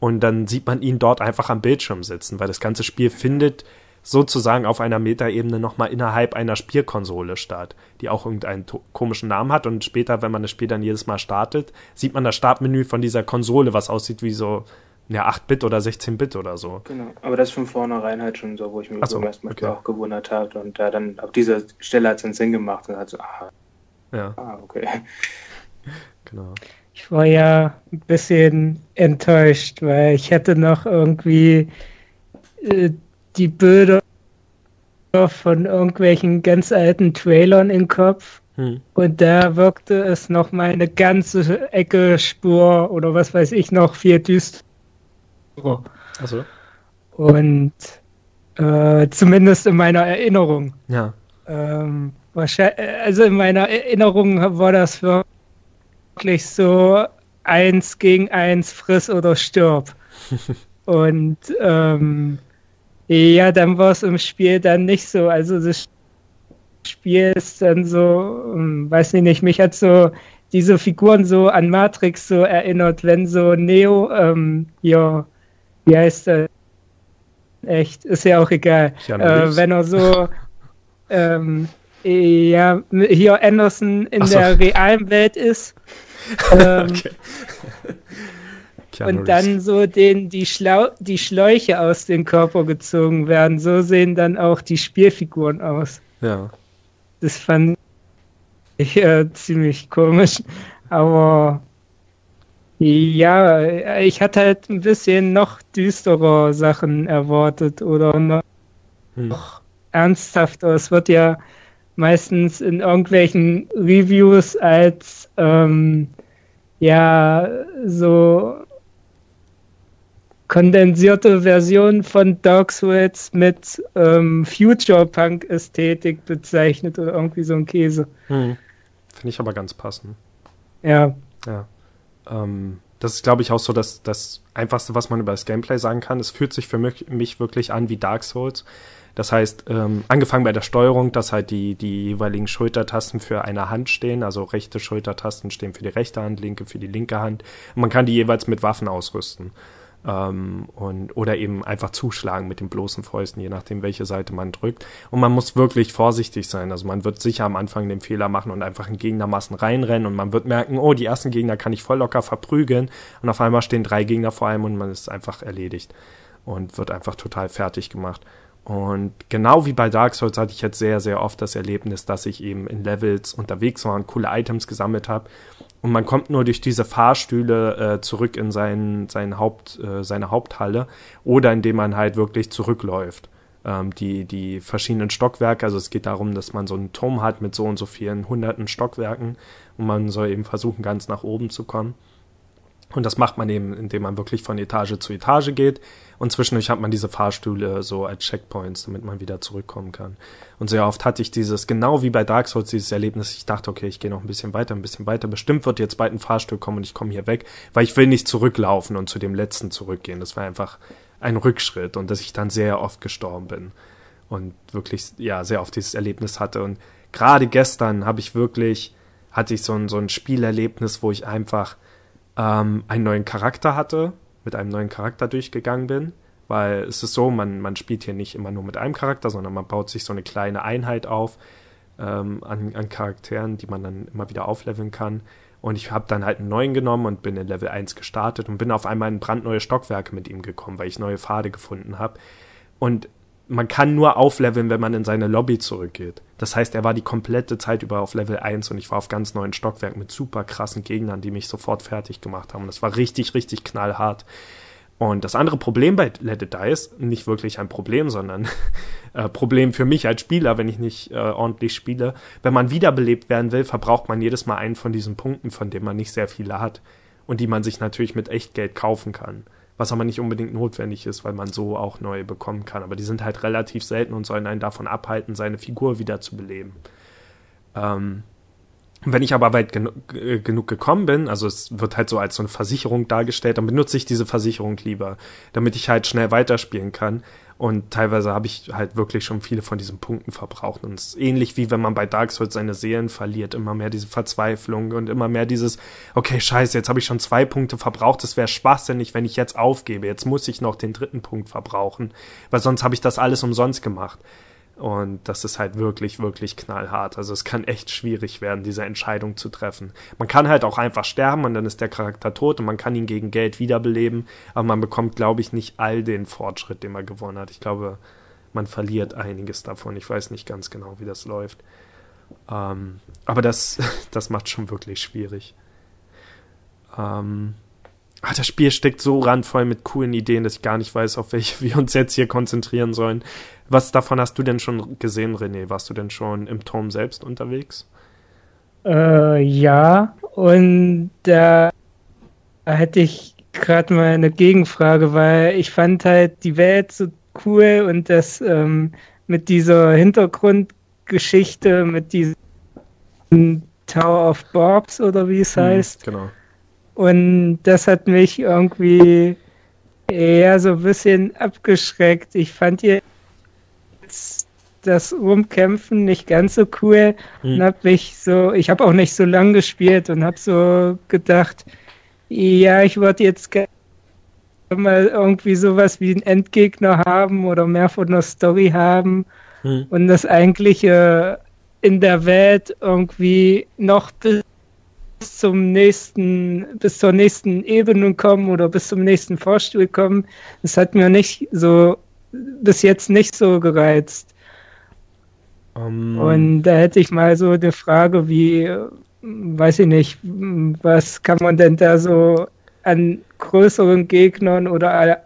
und dann sieht man ihn dort einfach am Bildschirm sitzen, weil das ganze Spiel findet sozusagen auf einer Metaebene nochmal innerhalb einer Spielkonsole statt, die auch irgendeinen komischen Namen hat und später, wenn man das Spiel dann jedes Mal startet, sieht man das Startmenü von dieser Konsole, was aussieht wie so, ja, 8-Bit oder 16-Bit oder so. Genau, aber das ist von vornherein halt schon so, wo ich mich so, beim ersten Mal okay. auch gewundert habe und da dann auf dieser Stelle hat es dann Sinn gemacht und hat so, ah, Ja, ah, okay. genau. Ich war ja ein bisschen enttäuscht, weil ich hätte noch irgendwie äh, die Bilder von irgendwelchen ganz alten Trailern im Kopf Hm. und da wirkte es noch mal eine ganze Ecke Spur oder was weiß ich noch viel düsterer. Also, Und äh, zumindest in meiner Erinnerung. ja. Ähm, wahrscheinlich, also in meiner Erinnerung war das wirklich so eins gegen eins friss oder stirb. Und ähm, ja, dann war es im Spiel dann nicht so. Also das Spiel ist dann so, ähm, weiß ich nicht, mich hat so diese Figuren so an Matrix so erinnert, wenn so Neo, ähm, ja, wie heißt er? Echt, ist ja auch egal. Äh, wenn er so, ähm, ja, hier Anderson in so. der realen Welt ist. Ähm, Okay. Keanu und dann so den, die, Schlau die Schläuche aus dem Körper gezogen werden. So sehen dann auch die Spielfiguren aus. Ja. Das fand ich äh, ziemlich komisch. Aber ja, ich hatte halt ein bisschen noch düsterer Sachen erwartet oder noch Hm. ernsthafter. Es wird ja meistens in irgendwelchen Reviews als ähm, ja so kondensierte Version von Dark Souls mit ähm, Future Punk Ästhetik bezeichnet oder irgendwie so ein Käse. Hm. Finde ich aber ganz passend. Ja, Ja. Ähm, das ist, glaube ich, auch so das, das Einfachste, was man über das Gameplay sagen kann. Es fühlt sich für mich, mich wirklich an wie Dark Souls. Das heißt, ähm, angefangen bei der Steuerung, dass halt die, die jeweiligen Schultertasten für eine Hand stehen. Also rechte Schultertasten stehen für die rechte Hand, linke für die linke Hand. Und man kann die jeweils mit Waffen ausrüsten. Ähm, und, oder eben einfach zuschlagen mit den bloßen Fäusten, je nachdem, welche Seite man drückt. Und man muss wirklich vorsichtig sein. Also man wird sicher am Anfang den Fehler machen und einfach in Gegnermassen reinrennen und man wird merken, oh, die ersten Gegner kann ich voll locker verprügeln und auf einmal stehen drei Gegner vor einem und man ist einfach erledigt und wird einfach total fertig gemacht. Und genau wie bei Dark Souls hatte ich jetzt sehr, sehr oft das Erlebnis, dass ich eben in Levels unterwegs war und coole Items gesammelt habe. Und man kommt nur durch diese Fahrstühle äh, zurück in sein, sein Haupt, äh, seine Haupthalle oder indem man halt wirklich zurückläuft. Ähm, die, die verschiedenen Stockwerke, also es geht darum, dass man so einen Turm hat mit so und so vielen hunderten Stockwerken und man soll eben versuchen, ganz nach oben zu kommen. Und das macht man eben, indem man wirklich von Etage zu Etage geht. Und zwischendurch hat man diese Fahrstühle so als Checkpoints, damit man wieder zurückkommen kann. Und sehr oft hatte ich dieses, genau wie bei Dark Souls, dieses Erlebnis, ich dachte, okay, ich gehe noch ein bisschen weiter, ein bisschen weiter. Bestimmt wird jetzt bald ein Fahrstuhl kommen und ich komme hier weg, weil ich will nicht zurücklaufen und zu dem letzten zurückgehen. Das war einfach ein Rückschritt und dass ich dann sehr oft gestorben bin. Und wirklich, ja, sehr oft dieses Erlebnis hatte. Und gerade gestern habe ich wirklich, hatte ich so ein, so ein Spielerlebnis, wo ich einfach ähm, einen neuen Charakter hatte, mit einem neuen Charakter durchgegangen bin. Weil es ist so, man, man spielt hier nicht immer nur mit einem Charakter, sondern man baut sich so eine kleine Einheit auf ähm, an, an Charakteren, die man dann immer wieder aufleveln kann. Und ich habe dann halt einen neuen genommen und bin in Level 1 gestartet und bin auf einmal in brandneue Stockwerke mit ihm gekommen, weil ich neue Pfade gefunden habe. Und man kann nur aufleveln, wenn man in seine Lobby zurückgeht. Das heißt, er war die komplette Zeit über auf Level 1 und ich war auf ganz neuen Stockwerk mit super krassen Gegnern, die mich sofort fertig gemacht haben. Das war richtig, richtig knallhart. Und das andere Problem bei Let It Die ist nicht wirklich ein Problem, sondern äh, Problem für mich als Spieler, wenn ich nicht äh, ordentlich spiele. Wenn man wiederbelebt werden will, verbraucht man jedes Mal einen von diesen Punkten, von denen man nicht sehr viele hat und die man sich natürlich mit Echtgeld kaufen kann was aber nicht unbedingt notwendig ist, weil man so auch neue bekommen kann. Aber die sind halt relativ selten und sollen einen davon abhalten, seine Figur wieder zu beleben. Ähm, wenn ich aber weit genu äh, genug gekommen bin, also es wird halt so als so eine Versicherung dargestellt, dann benutze ich diese Versicherung lieber, damit ich halt schnell weiterspielen kann. Und teilweise habe ich halt wirklich schon viele von diesen Punkten verbraucht. Und es ist ähnlich wie wenn man bei Dark Souls seine Seelen verliert. Immer mehr diese Verzweiflung und immer mehr dieses, okay, scheiße, jetzt habe ich schon zwei Punkte verbraucht. Es wäre schwachsinnig, wenn ich jetzt aufgebe. Jetzt muss ich noch den dritten Punkt verbrauchen. Weil sonst habe ich das alles umsonst gemacht. Und das ist halt wirklich, wirklich knallhart. Also es kann echt schwierig werden, diese Entscheidung zu treffen. Man kann halt auch einfach sterben und dann ist der Charakter tot und man kann ihn gegen Geld wiederbeleben, aber man bekommt, glaube ich, nicht all den Fortschritt, den man gewonnen hat. Ich glaube, man verliert einiges davon. Ich weiß nicht ganz genau, wie das läuft. Ähm, aber das, das macht schon wirklich schwierig. Ähm, ach, das Spiel steckt so randvoll mit coolen Ideen, dass ich gar nicht weiß, auf welche wir uns jetzt hier konzentrieren sollen. Was davon hast du denn schon gesehen, René? Warst du denn schon im Turm selbst unterwegs? Äh, ja, und da hätte ich gerade mal eine Gegenfrage, weil ich fand halt die Welt so cool und das ähm, mit dieser Hintergrundgeschichte, mit diesem Tower of Bobs oder wie es hm, heißt. Genau. Und das hat mich irgendwie eher so ein bisschen abgeschreckt. Ich fand hier das Rumkämpfen nicht ganz so cool hm. und habe mich so, ich habe auch nicht so lang gespielt und habe so gedacht, ja, ich würde jetzt gerne mal irgendwie sowas wie einen Endgegner haben oder mehr von einer Story haben hm. und das eigentliche in der Welt irgendwie noch bis zum nächsten, bis zur nächsten Ebene kommen oder bis zum nächsten Vorstuhl kommen. Das hat mir nicht so bis jetzt nicht so gereizt. Um, ähm. und da hätte ich mal so eine Frage wie, weiß ich nicht, was kann man denn da so an größeren Gegnern oder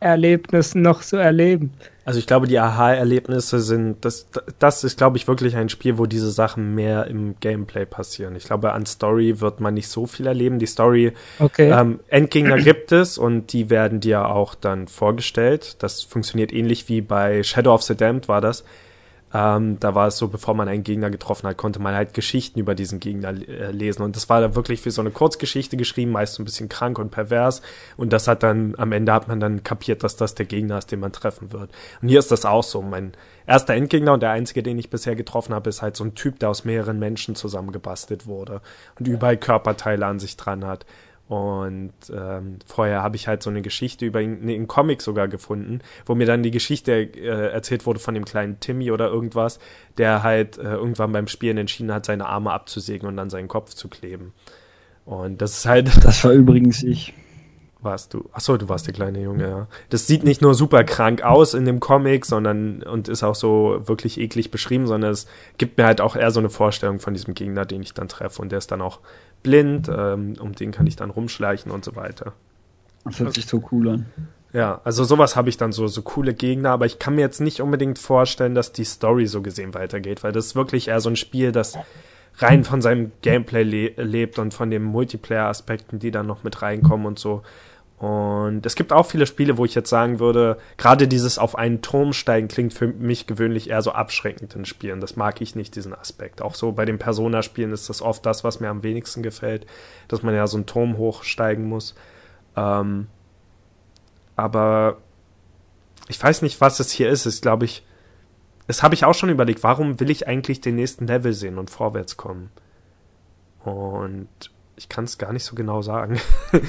Aha-Erlebnissen noch so erleben? Also ich glaube, die Aha-Erlebnisse sind, das, das ist, glaube ich, wirklich ein Spiel, wo diese Sachen mehr im Gameplay passieren. Ich glaube, an Story wird man nicht so viel erleben. Die Story, okay. ähm, Endgegner gibt es und die werden dir auch dann vorgestellt. Das funktioniert ähnlich wie bei Shadow of the Damned war das. Ähm, da war es so, bevor man einen Gegner getroffen hat, konnte man halt Geschichten über diesen Gegner äh, lesen. Und das war da wirklich für so eine Kurzgeschichte geschrieben, meist so ein bisschen krank und pervers. Und das hat dann, am Ende hat man dann kapiert, dass das der Gegner ist, den man treffen wird. Und hier ist das auch so. Mein erster Endgegner und der einzige, den ich bisher getroffen habe, ist halt so ein Typ, der aus mehreren Menschen zusammengebastelt wurde und überall Körperteile an sich dran hat. Und ähm, vorher habe ich halt so eine Geschichte über ihn, nee, einen Comic sogar gefunden, wo mir dann die Geschichte äh, erzählt wurde von dem kleinen Timmy oder irgendwas, der halt äh, irgendwann beim Spielen entschieden hat, seine Arme abzusägen und dann seinen Kopf zu kleben. Und das ist halt. Das war übrigens ich. warst du. Achso, du warst der kleine Junge, ja. Das sieht nicht nur super krank aus in dem Comic, sondern und ist auch so wirklich eklig beschrieben, sondern es gibt mir halt auch eher so eine Vorstellung von diesem Gegner, den ich dann treffe. Und der ist dann auch blind, ähm, um den kann ich dann rumschleichen und so weiter. Das hört sich so cool an. Ja, also sowas habe ich dann so, so coole Gegner, aber ich kann mir jetzt nicht unbedingt vorstellen, dass die Story so gesehen weitergeht, weil das ist wirklich eher so ein Spiel, das rein von seinem Gameplay le lebt und von den Multiplayer-Aspekten, die dann noch mit reinkommen und so. Und es gibt auch viele Spiele, wo ich jetzt sagen würde, gerade dieses auf einen Turm steigen klingt für mich gewöhnlich eher so abschreckend in Spielen. Das mag ich nicht, diesen Aspekt. Auch so bei den Persona-Spielen ist das oft das, was mir am wenigsten gefällt, dass man ja so einen Turm hochsteigen muss. Ähm, aber ich weiß nicht, was es hier ist. Es glaube ich, das habe ich auch schon überlegt. Warum will ich eigentlich den nächsten Level sehen und vorwärts kommen? Und ich kann es gar nicht so genau sagen.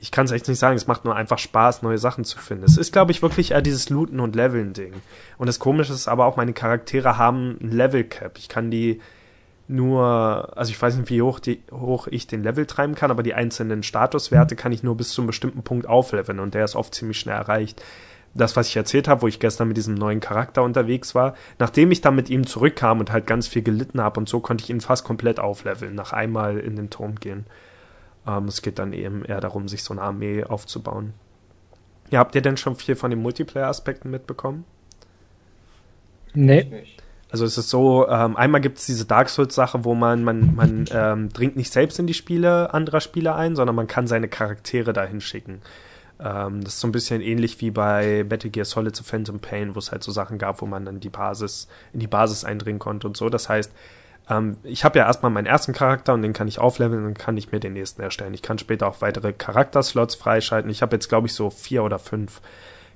ich kann es echt nicht sagen. Es macht nur einfach Spaß, neue Sachen zu finden. Es ist, glaube ich, wirklich eher dieses Looten und Leveln-Ding. Und das Komische ist aber auch, meine Charaktere haben ein Level-Cap. Ich kann die nur, also ich weiß nicht, wie hoch, die, hoch ich den Level treiben kann, aber die einzelnen Statuswerte kann ich nur bis zu einem bestimmten Punkt aufleveln und der ist oft ziemlich schnell erreicht. Das, was ich erzählt habe, wo ich gestern mit diesem neuen Charakter unterwegs war, nachdem ich dann mit ihm zurückkam und halt ganz viel gelitten habe und so, konnte ich ihn fast komplett aufleveln, nach einmal in den Turm gehen. Ähm, es geht dann eben eher darum, sich so eine Armee aufzubauen. Ja, habt ihr denn schon viel von den Multiplayer-Aspekten mitbekommen? Nee. Also es ist so, ähm, einmal gibt es diese Dark Souls-Sache, wo man, man, man ähm, dringt nicht selbst in die Spiele anderer Spieler ein, sondern man kann seine Charaktere dahin schicken. Ähm, das ist so ein bisschen ähnlich wie bei Metal Gear Solid zu Phantom Pain, wo es halt so Sachen gab, wo man dann die Basis, in die Basis eindringen konnte und so. Das heißt, ähm, ich habe ja erstmal meinen ersten Charakter und den kann ich aufleveln und dann kann ich mir den nächsten erstellen. Ich kann später auch weitere Charakterslots freischalten. Ich habe jetzt, glaube ich, so vier oder fünf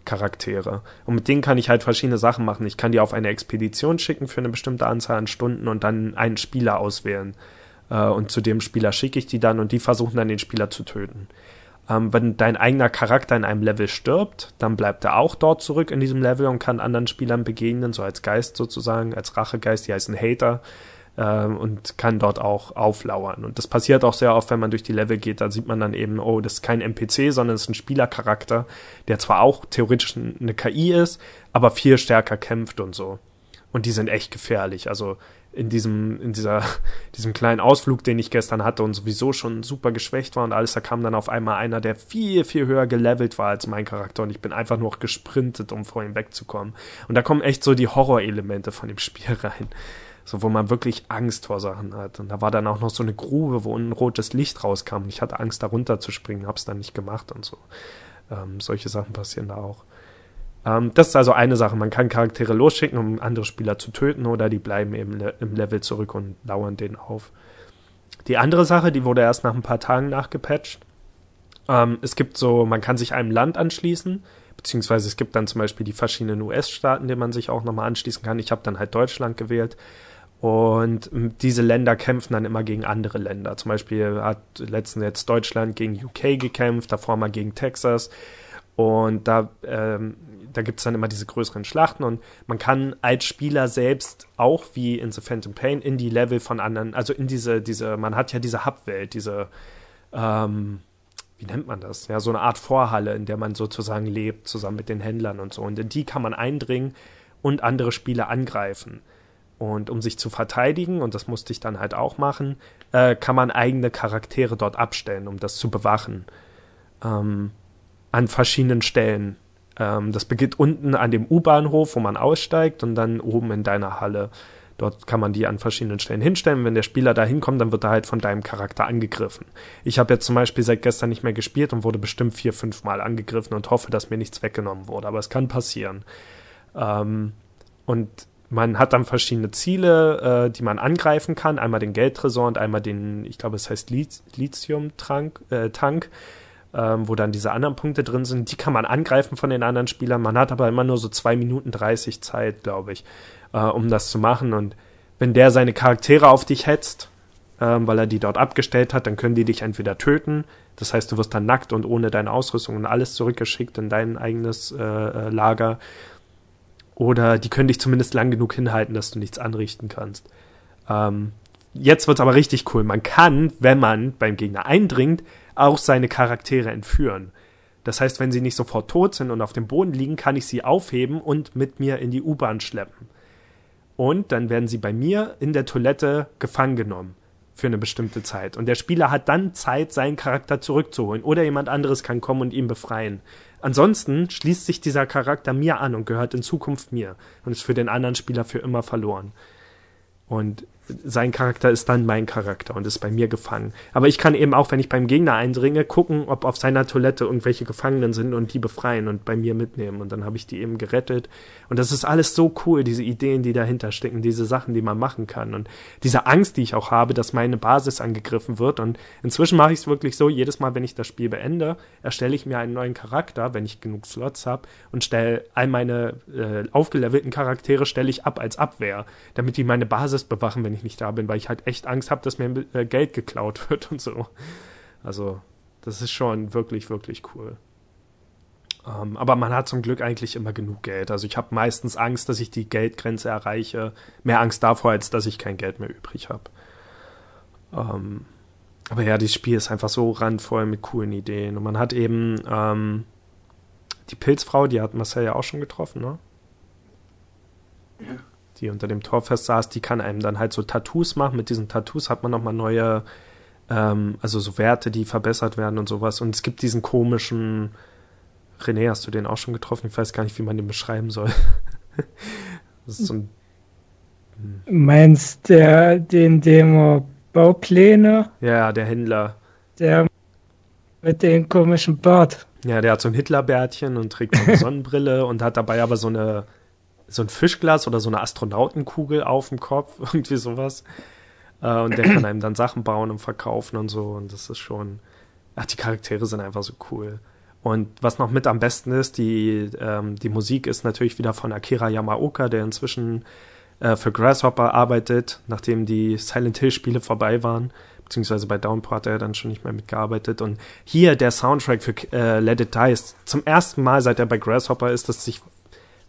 Charaktere. Und mit denen kann ich halt verschiedene Sachen machen. Ich kann die auf eine Expedition schicken für eine bestimmte Anzahl an Stunden und dann einen Spieler auswählen. Äh, und zu dem Spieler schicke ich die dann und die versuchen dann den Spieler zu töten. Ähm, wenn dein eigener Charakter in einem Level stirbt, dann bleibt er auch dort zurück in diesem Level und kann anderen Spielern begegnen, so als Geist sozusagen, als Rachegeist, die heißen Hater ähm, und kann dort auch auflauern. Und das passiert auch sehr oft, wenn man durch die Level geht, da sieht man dann eben, oh, das ist kein NPC, sondern es ist ein Spielercharakter, der zwar auch theoretisch eine KI ist, aber viel stärker kämpft und so. Und die sind echt gefährlich. Also in diesem, in dieser, diesem kleinen Ausflug, den ich gestern hatte und sowieso schon super geschwächt war und alles, da kam dann auf einmal einer, der viel, viel höher gelevelt war als mein Charakter und ich bin einfach nur gesprintet, um vor ihm wegzukommen. Und da kommen echt so die Horrorelemente von dem Spiel rein so wo man wirklich Angst vor Sachen hat. Und da war dann auch noch so eine Grube, wo ein rotes Licht rauskam. Und ich hatte Angst, da runterzuspringen, hab's dann nicht gemacht und so. Ähm, solche Sachen passieren da auch. Ähm, das ist also eine Sache. Man kann Charaktere losschicken, um andere Spieler zu töten, oder die bleiben eben le im Level zurück und lauern den auf. Die andere Sache, die wurde erst nach ein paar Tagen nachgepatcht. Ähm, es gibt so, man kann sich einem Land anschließen, beziehungsweise es gibt dann zum Beispiel die verschiedenen US-Staaten, denen man sich auch nochmal anschließen kann. Ich habe dann halt Deutschland gewählt. Und diese Länder kämpfen dann immer gegen andere Länder. Zum Beispiel hat letztens jetzt Deutschland gegen UK gekämpft, davor mal gegen Texas. Und da, ähm, da gibt es dann immer diese größeren Schlachten und man kann als Spieler selbst auch wie in The Phantom Pain in die Level von anderen, also in diese, diese, man hat ja diese Hubwelt, diese, ähm, wie nennt man das? Ja, so eine Art Vorhalle, in der man sozusagen lebt, zusammen mit den Händlern und so. Und in die kann man eindringen und andere Spieler angreifen. Und um sich zu verteidigen, und das musste ich dann halt auch machen, äh, kann man eigene Charaktere dort abstellen, um das zu bewachen. Ähm, an verschiedenen Stellen. Ähm, das beginnt unten an dem U-Bahnhof, wo man aussteigt, und dann oben in deiner Halle. Dort kann man die an verschiedenen Stellen hinstellen. Wenn der Spieler da hinkommt, dann wird er halt von deinem Charakter angegriffen. Ich habe jetzt zum Beispiel seit gestern nicht mehr gespielt und wurde bestimmt vier, fünf Mal angegriffen und hoffe, dass mir nichts weggenommen wurde. Aber es kann passieren. Ähm, und man hat dann verschiedene Ziele, äh, die man angreifen kann. Einmal den Geldtresor und einmal den, ich glaube, es heißt Lithium-Tank, äh, Tank, ähm, wo dann diese anderen Punkte drin sind. Die kann man angreifen von den anderen Spielern. Man hat aber immer nur so zwei Minuten dreißig Zeit, glaube ich, äh, um das zu machen. Und wenn der seine Charaktere auf dich hetzt, ähm, weil er die dort abgestellt hat, dann können die dich entweder töten. Das heißt, du wirst dann nackt und ohne deine Ausrüstung und alles zurückgeschickt in dein eigenes äh, äh Lager oder die können dich zumindest lang genug hinhalten, dass du nichts anrichten kannst. Ähm, jetzt wird's aber richtig cool. Man kann, wenn man beim Gegner eindringt, auch seine Charaktere entführen. Das heißt, wenn sie nicht sofort tot sind und auf dem Boden liegen, kann ich sie aufheben und mit mir in die U-Bahn schleppen. Und dann werden sie bei mir in der Toilette gefangen genommen für eine bestimmte Zeit. Und der Spieler hat dann Zeit, seinen Charakter zurückzuholen. Oder jemand anderes kann kommen und ihn befreien. Ansonsten schließt sich dieser Charakter mir an und gehört in Zukunft mir und ist für den anderen Spieler für immer verloren. Und sein Charakter ist dann mein Charakter und ist bei mir gefangen. Aber ich kann eben auch, wenn ich beim Gegner eindringe, gucken, ob auf seiner Toilette irgendwelche Gefangenen sind und die befreien und bei mir mitnehmen. Und dann habe ich die eben gerettet. Und das ist alles so cool, diese Ideen, die dahinter stecken, diese Sachen, die man machen kann. Und diese Angst, die ich auch habe, dass meine Basis angegriffen wird. Und inzwischen mache ich es wirklich so, jedes Mal, wenn ich das Spiel beende, erstelle ich mir einen neuen Charakter, wenn ich genug Slots habe, und stelle all meine äh, aufgelevelten Charaktere stelle ich ab als Abwehr, damit die meine Basis bewachen, wenn ich ich nicht da bin, weil ich halt echt Angst habe, dass mir äh, Geld geklaut wird und so. Also, das ist schon wirklich, wirklich cool. Ähm, aber man hat zum Glück eigentlich immer genug Geld. Also ich habe meistens Angst, dass ich die Geldgrenze erreiche. Mehr Angst davor, als dass ich kein Geld mehr übrig habe. Ähm, aber ja, das Spiel ist einfach so randvoll mit coolen Ideen. Und man hat eben ähm, die Pilzfrau, die hat Marcel ja auch schon getroffen, ne? Ja die unter dem Torfest saß, die kann einem dann halt so Tattoos machen. Mit diesen Tattoos hat man nochmal neue, ähm, also so Werte, die verbessert werden und sowas. Und es gibt diesen komischen, René, hast du den auch schon getroffen? Ich weiß gar nicht, wie man den beschreiben soll. das ist so ein. Hm. Meinst der, den Demo Baupläne? Ja, der Händler. Der mit dem komischen Bart. Ja, der hat so ein Hitlerbärtchen und trägt so eine Sonnenbrille und hat dabei aber so eine so ein Fischglas oder so eine Astronautenkugel auf dem Kopf, irgendwie sowas. Äh, und der kann einem dann Sachen bauen und verkaufen und so. Und das ist schon. Ach, die Charaktere sind einfach so cool. Und was noch mit am besten ist, die, ähm, die Musik ist natürlich wieder von Akira Yamaoka, der inzwischen äh, für Grasshopper arbeitet, nachdem die Silent Hill Spiele vorbei waren. Beziehungsweise bei Downpour hat er dann schon nicht mehr mitgearbeitet. Und hier der Soundtrack für äh, Let It Die ist zum ersten Mal, seit er bei Grasshopper ist, dass sich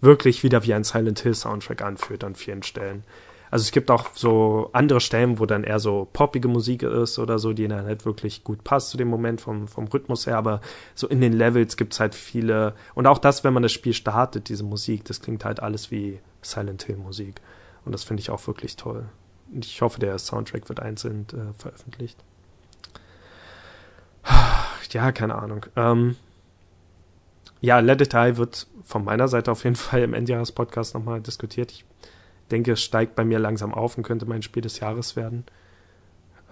wirklich wieder wie ein Silent Hill Soundtrack anfühlt an vielen Stellen. Also es gibt auch so andere Stellen, wo dann eher so poppige Musik ist oder so, die dann halt wirklich gut passt zu dem Moment vom, vom Rhythmus her, aber so in den Levels gibt's halt viele und auch das, wenn man das Spiel startet, diese Musik, das klingt halt alles wie Silent Hill Musik und das finde ich auch wirklich toll. Und ich hoffe, der Soundtrack wird einzeln äh, veröffentlicht. Ja, keine Ahnung. Ähm, ja, Let It Die wird von meiner Seite auf jeden Fall im Endjahres-Podcast nochmal diskutiert. Ich denke, es steigt bei mir langsam auf und könnte mein Spiel des Jahres werden.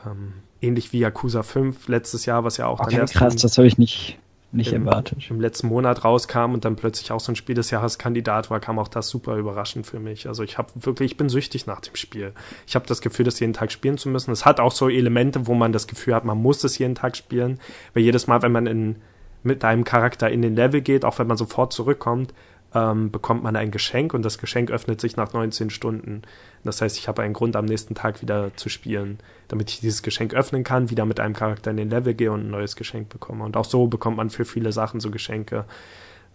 Ähm, ähnlich wie Yakuza 5 letztes Jahr, was ja auch okay, dann erst krass, das habe ich nicht, nicht im, erwartet. Im letzten Monat rauskam und dann plötzlich auch so ein Spiel des Jahres Kandidat war, kam auch das super überraschend für mich. Also ich habe wirklich, ich bin süchtig nach dem Spiel. Ich habe das Gefühl, das jeden Tag spielen zu müssen. Es hat auch so Elemente, wo man das Gefühl hat, man muss es jeden Tag spielen, weil jedes Mal, wenn man in mit deinem Charakter in den Level geht, auch wenn man sofort zurückkommt, ähm, bekommt man ein Geschenk und das Geschenk öffnet sich nach 19 Stunden. Das heißt, ich habe einen Grund, am nächsten Tag wieder zu spielen, damit ich dieses Geschenk öffnen kann, wieder mit einem Charakter in den Level gehe und ein neues Geschenk bekomme. Und auch so bekommt man für viele Sachen so Geschenke.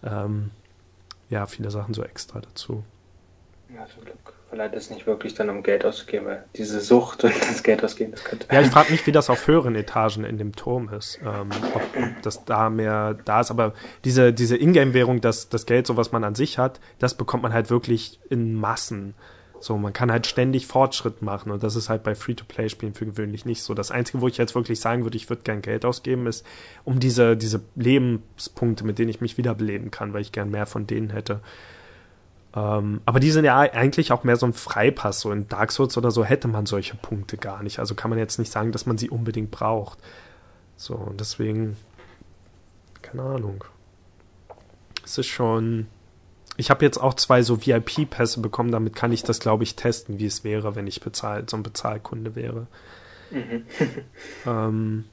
Ähm, ja, viele Sachen so extra dazu. Ja, zum Glück verleiht es nicht wirklich dann, um Geld auszugeben, weil diese Sucht und das Geld ausgeben, das könnte. Ja, ich frage mich, wie das auf höheren Etagen in dem Turm ist. Ähm, ob das da mehr da ist. Aber diese, diese Ingame-Währung, das, das Geld, so was man an sich hat, das bekommt man halt wirklich in Massen. So, man kann halt ständig Fortschritt machen und das ist halt bei Free-to-Play-Spielen für gewöhnlich nicht so. Das Einzige, wo ich jetzt wirklich sagen würde, ich würde gern Geld ausgeben, ist um diese, diese Lebenspunkte, mit denen ich mich wiederbeleben kann, weil ich gern mehr von denen hätte. Ähm, aber die sind ja eigentlich auch mehr so ein Freipass. So in Dark Souls oder so hätte man solche Punkte gar nicht. Also kann man jetzt nicht sagen, dass man sie unbedingt braucht. So, und deswegen, keine Ahnung. Es ist schon. Ich habe jetzt auch zwei so VIP-Pässe bekommen, damit kann ich das, glaube ich, testen, wie es wäre, wenn ich bezahlt, so ein Bezahlkunde wäre. Mhm. ähm,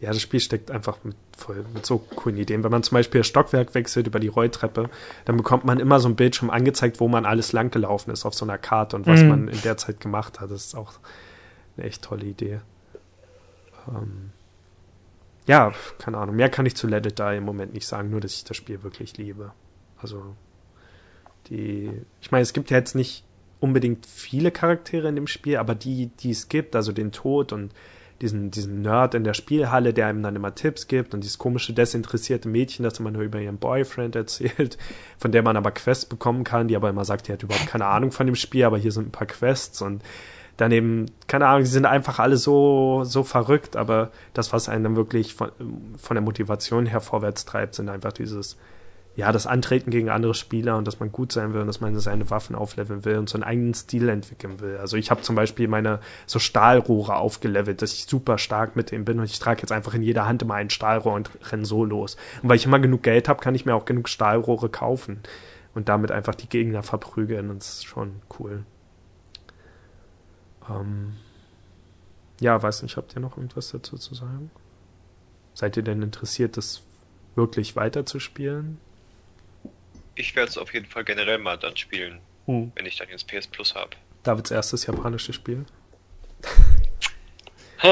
ja, das Spiel steckt einfach mit, voll mit so coolen Ideen. Wenn man zum Beispiel das Stockwerk wechselt über die Rolltreppe, dann bekommt man immer so ein Bildschirm angezeigt, wo man alles langgelaufen ist auf so einer Karte und was mhm. man in der Zeit gemacht hat. Das ist auch eine echt tolle Idee. Ähm, ja, keine Ahnung. Mehr kann ich zu Let It Die im Moment nicht sagen, nur dass ich das Spiel wirklich liebe. Also, die, ich meine, es gibt ja jetzt nicht unbedingt viele Charaktere in dem Spiel, aber die, die es gibt, also den Tod und diesen, diesen Nerd in der Spielhalle, der einem dann immer Tipps gibt und dieses komische, desinteressierte Mädchen, das immer nur über ihren Boyfriend erzählt, von der man aber Quests bekommen kann, die aber immer sagt, die hat überhaupt keine Ahnung von dem Spiel, aber hier sind ein paar Quests und daneben, keine Ahnung, die sind einfach alle so, so verrückt, aber das, was einen dann wirklich von, von der Motivation her vorwärts treibt, sind einfach dieses, ja, das Antreten gegen andere Spieler und dass man gut sein will und dass man seine Waffen aufleveln will und so einen eigenen Stil entwickeln will. Also ich habe zum Beispiel meine so Stahlrohre aufgelevelt, dass ich super stark mit dem bin und ich trage jetzt einfach in jeder Hand immer ein Stahlrohr und renn so los. Und weil ich immer genug Geld habe, kann ich mir auch genug Stahlrohre kaufen und damit einfach die Gegner verprügeln und das ist schon cool. Ähm ja, weiß nicht, habt ihr noch irgendwas dazu zu sagen? Seid ihr denn interessiert, das wirklich weiterzuspielen? Ich werde es auf jeden Fall generell mal dann spielen, Hm. wenn ich dann jetzt PS Plus habe. Davids erstes japanisches Spiel.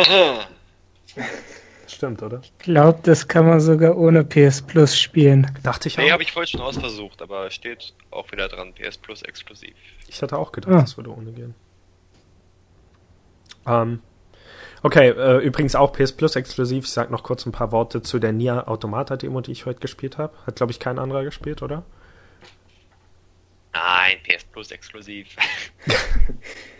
Stimmt, oder? Ich glaube, das kann man sogar ohne PS Plus spielen. Dachte ich nee, auch. habe ich vorhin schon ausversucht, aber steht auch wieder dran, PS Plus exklusiv. Ich hatte auch gedacht, Ah. das würde ohne gehen. Ähm, okay, äh, übrigens auch PS Plus exklusiv. Ich sag noch kurz ein paar Worte zu der Nier Automata Demo, die ich heute gespielt habe. Hat, glaube ich, kein anderer gespielt, oder? Nein, PS Plus exklusiv.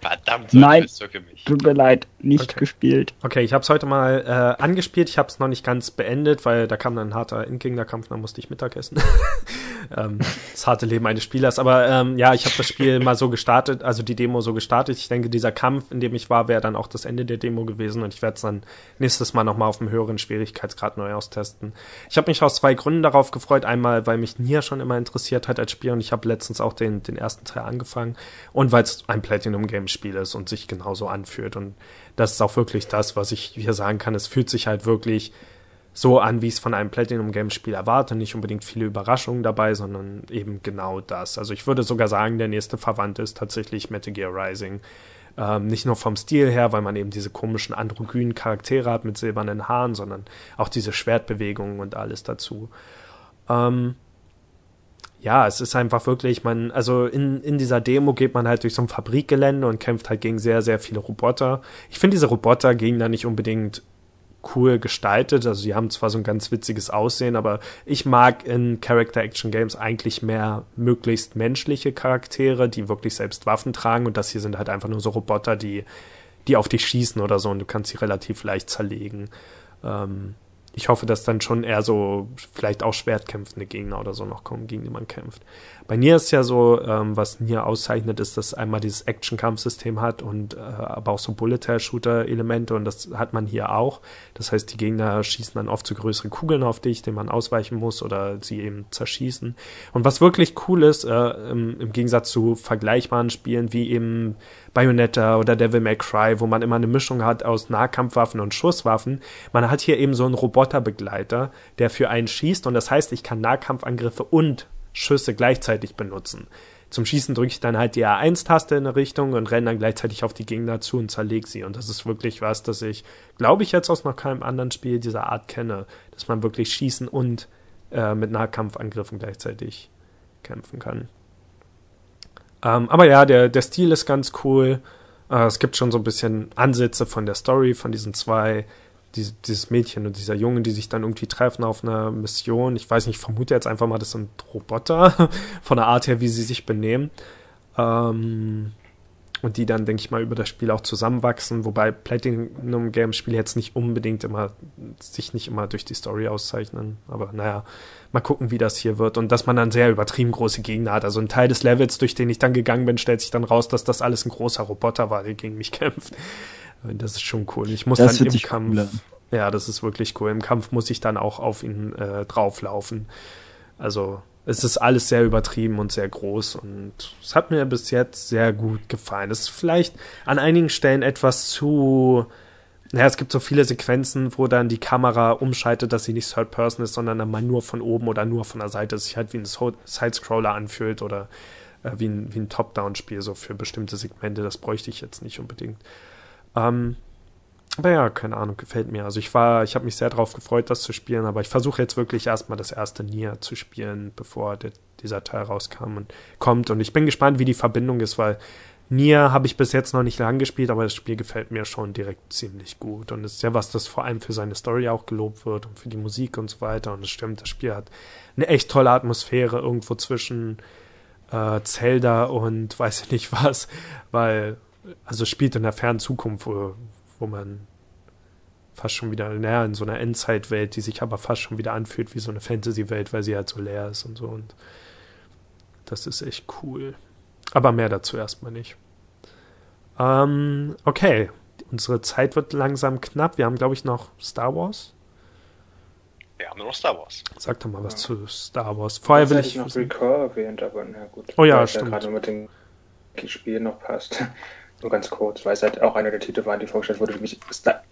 Verdammt, Nein. so für mich. Tut mir leid, nicht Okay. gespielt. Okay, ich habe es heute mal äh, angespielt. Ich habe es noch nicht ganz beendet, weil da kam dann ein harter Endgegnerkampf, dann musste ich Mittag essen. ähm, das harte Leben eines Spielers. Aber ähm, ja, ich habe das Spiel mal so gestartet, also die Demo so gestartet. Ich denke, dieser Kampf, in dem ich war, wäre dann auch das Ende der Demo gewesen und ich werde es dann nächstes Mal nochmal auf einem höheren Schwierigkeitsgrad neu austesten. Ich habe mich aus zwei Gründen darauf gefreut. Einmal, weil mich Nier schon immer interessiert hat als Spiel und ich habe letztens auch den, den ersten Teil angefangen und weil es ein Platinum-Game-Spiel ist und sich genauso anfühlt. Und das ist auch wirklich das, was ich hier sagen kann. Es fühlt sich halt wirklich so an, wie ich es von einem Platinum-Game-Spiel erwarte. Nicht unbedingt viele Überraschungen dabei, sondern eben genau das. Also ich würde sogar sagen, der nächste Verwandte ist tatsächlich Metal Gear Rising. Ähm, nicht nur vom Stil her, weil man eben diese komischen androgynen Charaktere hat mit silbernen Haaren, sondern auch diese Schwertbewegungen und alles dazu. Ähm, ja, es ist einfach wirklich, man, also in, in dieser Demo geht man halt durch so ein Fabrikgelände und kämpft halt gegen sehr, sehr viele Roboter. Ich finde diese Roboter gegen da nicht unbedingt cool gestaltet. Also sie haben zwar so ein ganz witziges Aussehen, aber ich mag in Character-Action-Games eigentlich mehr möglichst menschliche Charaktere, die wirklich selbst Waffen tragen und das hier sind halt einfach nur so Roboter, die, die auf dich schießen oder so und du kannst sie relativ leicht zerlegen. Ähm, ich hoffe, dass dann schon eher so vielleicht auch schwertkämpfende Gegner oder so noch kommen, gegen die man kämpft. Bei Nier ist ja so, ähm, was Nier auszeichnet, ist, dass einmal dieses Action-Kampfsystem hat und äh, aber auch so Bullet-Shooter-Elemente und das hat man hier auch. Das heißt, die Gegner schießen dann oft so größere Kugeln auf dich, denen man ausweichen muss oder sie eben zerschießen. Und was wirklich cool ist, äh, im, im Gegensatz zu vergleichbaren Spielen wie eben Bayonetta oder Devil May Cry, wo man immer eine Mischung hat aus Nahkampfwaffen und Schusswaffen. Man hat hier eben so einen Roboterbegleiter, der für einen schießt und das heißt, ich kann Nahkampfangriffe und Schüsse gleichzeitig benutzen. Zum Schießen drücke ich dann halt die R1-Taste in eine Richtung und renne dann gleichzeitig auf die Gegner zu und zerlege sie. Und das ist wirklich was, das ich, glaube ich, jetzt aus noch keinem anderen Spiel dieser Art kenne, dass man wirklich schießen und äh, mit Nahkampfangriffen gleichzeitig kämpfen kann. Ähm, aber ja, der, der Stil ist ganz cool. Äh, es gibt schon so ein bisschen Ansätze von der Story von diesen zwei, diese, dieses Mädchen und dieser Junge, die sich dann irgendwie treffen auf einer Mission. Ich weiß nicht, ich vermute jetzt einfach mal, das sind Roboter von der Art her, wie sie sich benehmen. Ähm, und die dann, denke ich mal, über das Spiel auch zusammenwachsen, wobei Platinum Games Spiele jetzt nicht unbedingt immer, sich nicht immer durch die Story auszeichnen. Aber naja, mal gucken, wie das hier wird. Und dass man dann sehr übertrieben große Gegner hat. Also ein Teil des Levels, durch den ich dann gegangen bin, stellt sich dann raus, dass das alles ein großer Roboter war, der gegen mich kämpft. Das ist schon cool. Ich muss Das dann im Kampf. cool an. Ja, das ist wirklich cool. Im Kampf muss ich dann auch auf ihn äh, drauflaufen. Also es ist alles sehr übertrieben und sehr groß und es hat mir bis jetzt sehr gut gefallen. Es ist vielleicht an einigen Stellen etwas zu. Naja, es gibt so viele Sequenzen, wo dann die Kamera umschaltet, dass sie nicht Third Person ist, sondern dann mal nur von oben oder nur von der Seite es sich halt wie ein Sidescroller anfühlt oder äh, wie ein, wie ein Top-Down-Spiel, so für bestimmte Segmente. Das bräuchte ich jetzt nicht unbedingt. Ähm, aber ja, keine Ahnung, gefällt mir. Also ich war, ich habe mich sehr darauf gefreut, das zu spielen, aber ich versuche jetzt wirklich erstmal das erste Nier zu spielen, bevor der, dieser Teil rauskam und kommt. Und ich bin gespannt, wie die Verbindung ist, weil Nier habe ich bis jetzt noch nicht lang gespielt, aber das Spiel gefällt mir schon direkt ziemlich gut. Und es ist ja was, das vor allem für seine Story auch gelobt wird und für die Musik und so weiter. Und es stimmt, das Spiel hat eine echt tolle Atmosphäre irgendwo zwischen äh, Zelda und weiß ich nicht was, weil, also spielt in der fernen Zukunft, wo, wo man fast schon wieder näher in so einer Endzeitwelt, die sich aber fast schon wieder anfühlt wie so eine Fantasy-Welt, weil sie halt so leer ist und so. Und das ist echt cool. Aber mehr dazu erstmal nicht. Ähm, okay, unsere Zeit wird langsam knapp. Wir haben, glaube ich, noch Star Wars. Wir haben nur noch Star Wars. Sag doch mal was zu Star Wars. Vorher will ich. hätte noch Recur erwähnt, aber na gut. Oh ja, stimmt. gerade mit dem Spiel noch passt. Nur ganz kurz, weil es halt auch einer der Titel waren, die vorgestellt wurde, die mich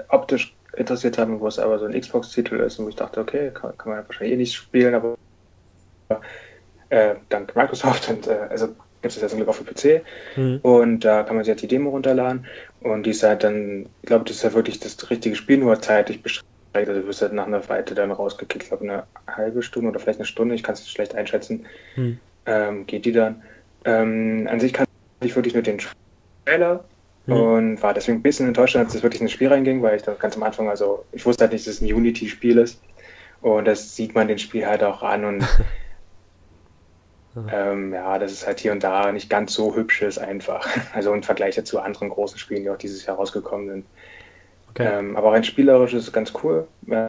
optisch interessiert haben, wo es aber so ein Xbox-Titel ist und wo ich dachte, okay, kann, kann man wahrscheinlich eh nicht spielen, aber äh, dank Microsoft und äh, also gibt es ja zum Glück auch für PC Hm. und da kann man sich halt die Demo runterladen und die ist halt dann, ich glaube, das ist halt wirklich das richtige Spiel, nur zeitlich beschränkt. Also du wirst halt nach einer Weite dann rausgekickt, ich glaube eine halbe Stunde oder vielleicht eine Stunde, ich kann es schlecht einschätzen, Hm. ähm, geht die dann. Ähm, an sich kann ich wirklich nur den Trailer Hm. und war deswegen ein bisschen enttäuscht, als es wirklich in das Spiel reinging, weil ich dann ganz am Anfang, also ich wusste halt nicht, dass es ein Unity-Spiel ist und das sieht man den Spiel halt auch an und ähm, ja, das ist halt hier und da nicht ganz so hübsch ist einfach. Also im Vergleich zu anderen großen Spielen, die auch dieses Jahr rausgekommen sind. Okay. Ähm, aber rein spielerisch ist es ganz cool. Man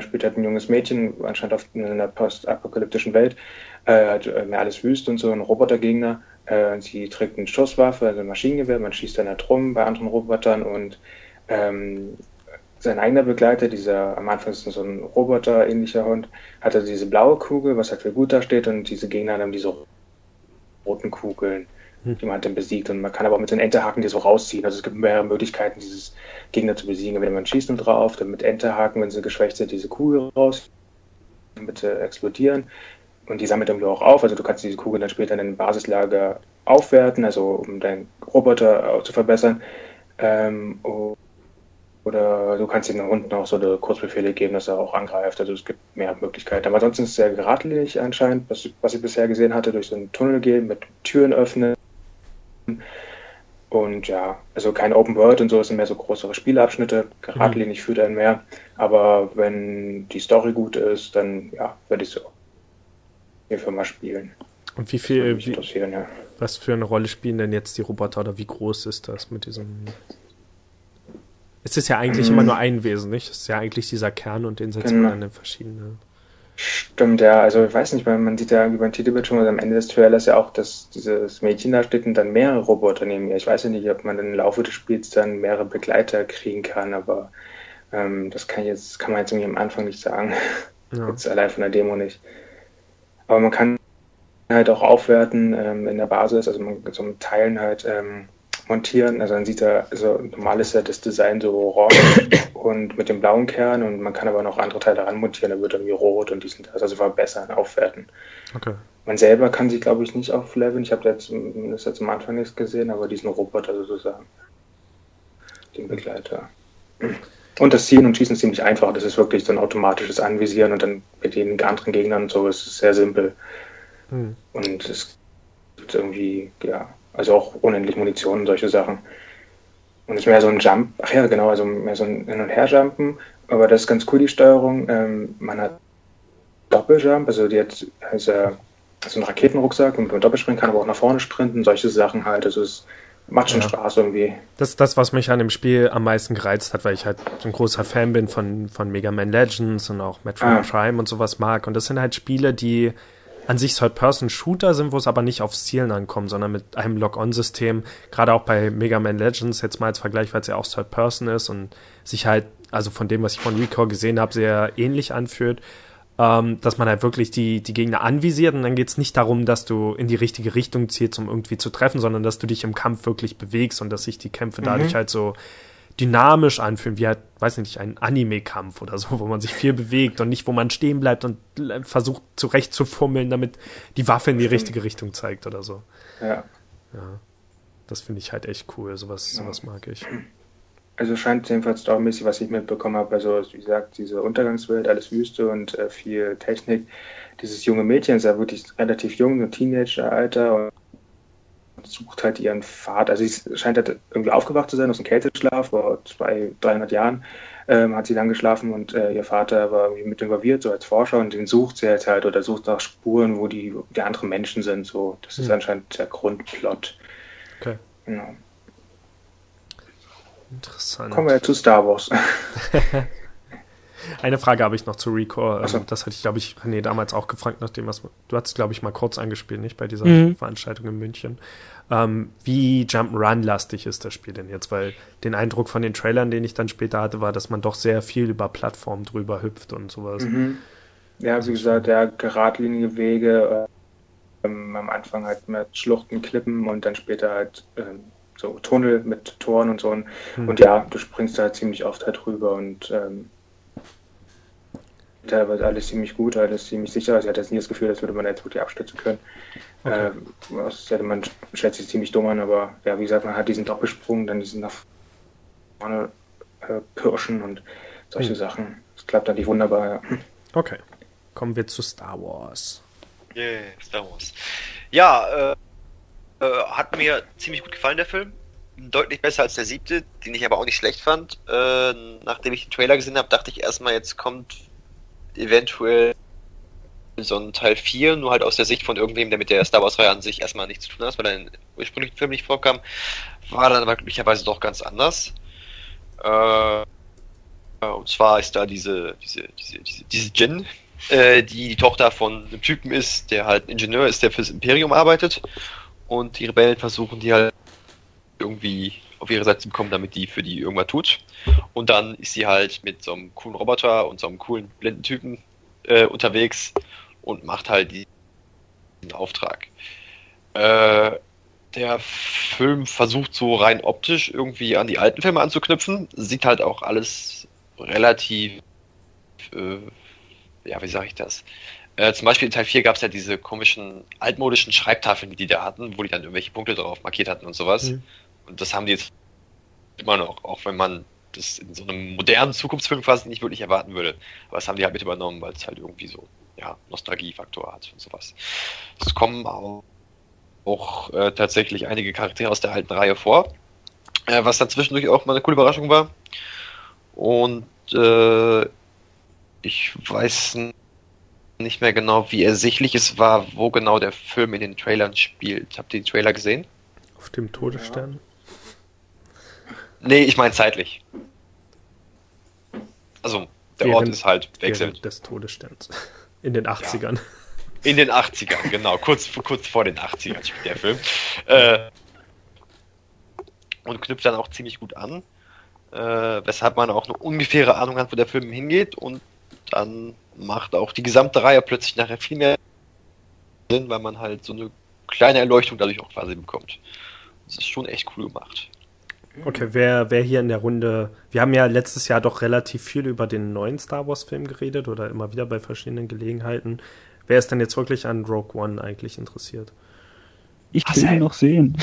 spielt halt ein junges Mädchen, anscheinend auf, in einer postapokalyptischen Welt, äh, hat äh, mehr alles wüst und so, ein Robotergegner. Äh, sie trägt eine Schusswaffe, also ein Maschinengewehr, man schießt dann halt rum bei anderen Robotern und ähm, sein eigener Begleiter, dieser am Anfang ist so ein Roboter-ähnlicher Hund, hat also diese blaue Kugel, was halt für gut dasteht, und diese Gegner haben diese roten Kugeln, Hm. die man halt dann besiegt. Und man kann aber auch mit den Enterhaken die so rausziehen. Also es gibt mehrere Möglichkeiten, dieses Gegner zu besiegen. Wenn man schießt nur drauf, dann mit Enterhaken, wenn sie geschwächt sind, diese Kugel raus, damit sie explodieren. Und die sammelt irgendwie auch auf. Also du kannst diese Kugel dann später in ein Basislager aufwerten, also um deinen Roboter auch zu verbessern. Ähm, oder du kannst den Hunden auch so Kurzbefehle geben, dass er auch angreift. Also es gibt mehr Möglichkeiten. Aber ansonsten ist es sehr geradlinig anscheinend, was, was ich bisher gesehen hatte, durch so einen Tunnel gehen, mit Türen öffnen. Und ja, also kein Open World und so, es sind mehr so größere Spielabschnitte. Geradlinig führt einen mehr. Aber wenn die Story gut ist, dann ja, würde ich so hierfür mal spielen. Und wie viel, wie, ja. was für eine Rolle spielen denn jetzt die Roboter oder wie groß ist das mit diesem? Es ist ja eigentlich Mhm. immer nur ein Wesen, nicht? Es ist ja eigentlich dieser Kern und den setzt Genau. man dann in verschiedene. Stimmt, ja, also ich weiß nicht, weil man sieht ja über den Titelbild schon also am Ende des Trailers ja auch, dass dieses Mädchen da steht und dann mehrere Roboter neben ihr. Ich weiß ja nicht, ob man dann im Laufe des Spiels dann mehrere Begleiter kriegen kann, aber ähm, das kann jetzt, kann man jetzt irgendwie am Anfang nicht sagen. Ja. Jetzt allein von der Demo nicht. Aber man kann halt auch aufwerten ähm, in der Basis, also man kann so mit Teilen halt ähm, montieren. Also dann sieht er, also normal ist ja das Design so orange und mit dem blauen Kern und man kann aber noch andere Teile ran montieren, da wird irgendwie rot und dies und das, also verbessern, aufwerten. Okay. Man selber kann sich, glaube ich, nicht aufleveln. Ich habe jetzt, das jetzt am Anfang nichts gesehen, aber diesen Roboter sozusagen. Den Begleiter. Und das Zielen und Schießen ist ziemlich einfach. Das ist wirklich so ein automatisches Anvisieren und dann mit den anderen Gegnern und so ist es sehr simpel. Hm. Und es gibt irgendwie, ja, also auch unendlich Munition und solche Sachen. Und nicht mehr so ein Jump, ach ja, genau, also mehr so ein Hin- und Her-Jumpen. Aber das ist ganz cool, die Steuerung. Ähm, man hat Doppeljump, also die hat also, so einen Raketenrucksack, womit man doppelspringen kann, aber auch nach vorne sprinten, solche Sachen halt. Also es macht schon Ja. Spaß irgendwie. Das ist das, was mich an dem Spiel am meisten gereizt hat, weil ich halt so ein großer Fan bin von, von Mega Man Legends und auch Metroid Ah. Prime und sowas mag. Und das sind halt Spiele, die an sich Third-Person-Shooter sind, wo es aber nicht aufs Zielen ankommt, sondern mit einem Lock-on-System. Gerade auch bei Mega Man Legends, jetzt mal als Vergleich, weil es ja auch Third-Person ist und sich halt, also von dem, was ich von Recall gesehen habe, sehr ähnlich anfühlt. Ähm, dass man halt wirklich die, die Gegner anvisiert und dann geht's nicht darum, dass du in die richtige Richtung zielst, um irgendwie zu treffen, sondern dass du dich im Kampf wirklich bewegst und dass sich die Kämpfe dadurch halt so dynamisch anfühlen, wie halt, weiß nicht, ein Anime-Kampf oder so, wo man sich viel bewegt und nicht, wo man stehen bleibt und versucht zurecht zu fummeln, damit die Waffe in die richtige Richtung zeigt oder so. Ja. Ja. Das finde ich halt echt cool, sowas, sowas mag ich. Also scheint jedenfalls storymäßig, was ich mitbekommen habe, also wie gesagt, diese Untergangswelt, alles Wüste und äh, viel Technik. Dieses junge Mädchen ist ja wirklich relativ jung, ein Teenager-Alter und sucht halt ihren Vater. Also sie scheint halt irgendwie aufgewacht zu sein aus dem Kälteschlaf vor zwei, 300 Jahren. Ähm, hat sie dann geschlafen und äh, ihr Vater war irgendwie mit involviert, so als Forscher und den sucht sie jetzt halt oder sucht nach Spuren, wo die, die anderen Menschen sind. So, das ist Hm. anscheinend der Grundplot. Okay. Genau. Interessant. Kommen wir zu Star Wars. Eine Frage habe ich noch zu Recore. Ach so. Ähm, Das hatte ich, glaube ich, René damals auch gefragt, nachdem was. Du hast, glaube ich, mal kurz angespielt, nicht? Bei dieser Mhm. Veranstaltung in München. Ähm, wie Jump'n'Run-lastig ist das Spiel denn jetzt? Weil den Eindruck von den Trailern, den ich dann später hatte, war, dass man doch sehr viel über Plattformen drüber hüpft und sowas. Mhm. Ja, wie gesagt, ja, geradlinige Wege. Ähm, am Anfang halt mit Schluchten, Klippen und dann später halt ähm, so Tunnel mit Toren und so. Und, Hm. und ja, du springst halt ziemlich oft halt rüber und ähm, teilweise alles ziemlich gut, alles ziemlich sicher. Also ich hatte jetzt nie das Gefühl, als würde man jetzt wirklich abstürzen können. Okay. Ähm, das hätte man schätzt sich ziemlich dumm an, aber ja, wie gesagt, man hat diesen Doppelsprung, dann diesen nach vorne äh, pirschen und solche Hm. Sachen. Das klappt dann nicht wunderbar, ja. Okay. Kommen wir zu Star Wars. Yeah, Star Wars. Ja, äh, äh, hat mir ziemlich gut gefallen, der Film. Deutlich besser als der siebte, den ich aber auch nicht schlecht fand. Äh, nachdem ich den Trailer gesehen habe, dachte ich erstmal, jetzt kommt eventuell so ein Teil 4, nur halt aus der Sicht von irgendwem, der mit der Star Wars-Reihe an sich erstmal nichts zu tun hat, weil er in ursprünglichen Film nicht vorkam. War dann aber glücklicherweise doch ganz anders. Äh, und zwar ist da diese, diese, diese, diese, diese Jin, äh, die die Tochter von einem Typen ist, der halt ein Ingenieur ist, der fürs Imperium arbeitet. Und die Rebellen versuchen die halt irgendwie auf ihre Seite zu bekommen, damit die für die irgendwas tut. Und dann ist sie halt mit so einem coolen Roboter und so einem coolen blinden Typen äh, unterwegs und macht halt die- diesen Auftrag. Äh, der Film versucht so rein optisch irgendwie an die alten Filme anzuknüpfen. Sieht halt auch alles relativ, äh, ja, wie sage ich das? Äh, zum Beispiel in Teil 4 gab es ja diese komischen altmodischen Schreibtafeln, die die da hatten, wo die dann irgendwelche Punkte drauf markiert hatten und sowas. Mhm. Und das haben die jetzt immer noch, auch wenn man das in so einem modernen Zukunftsfilm quasi nicht wirklich erwarten würde. Aber das haben die halt mit übernommen, weil es halt irgendwie so, ja, Nostalgiefaktor hat und sowas. Es kommen auch, auch äh, tatsächlich einige Charaktere aus der alten Reihe vor, äh, was dann zwischendurch auch mal eine coole Überraschung war. Und äh, ich weiß n- nicht mehr genau, wie ersichtlich es war, wo genau der Film in den Trailern spielt. Habt ihr den Trailer gesehen? Auf dem Todesstern. Nee, ich meine zeitlich. Also, der Ort Während- ist halt wechselt. Des Todessterns. In den 80ern. In den 80ern, genau. Kurz, kurz vor den 80ern spielt der Film. Äh, und knüpft dann auch ziemlich gut an. Äh, weshalb man auch eine ungefähre Ahnung hat, wo der Film hingeht. Und dann macht auch die gesamte Reihe plötzlich nachher viel mehr Sinn, weil man halt so eine kleine Erleuchtung dadurch auch quasi bekommt. Das ist schon echt cool gemacht. Okay, wer, wer hier in der Runde. Wir haben ja letztes Jahr doch relativ viel über den neuen Star Wars-Film geredet oder immer wieder bei verschiedenen Gelegenheiten. Wer ist denn jetzt wirklich an Rogue One eigentlich interessiert? Ich will ihn noch sehen.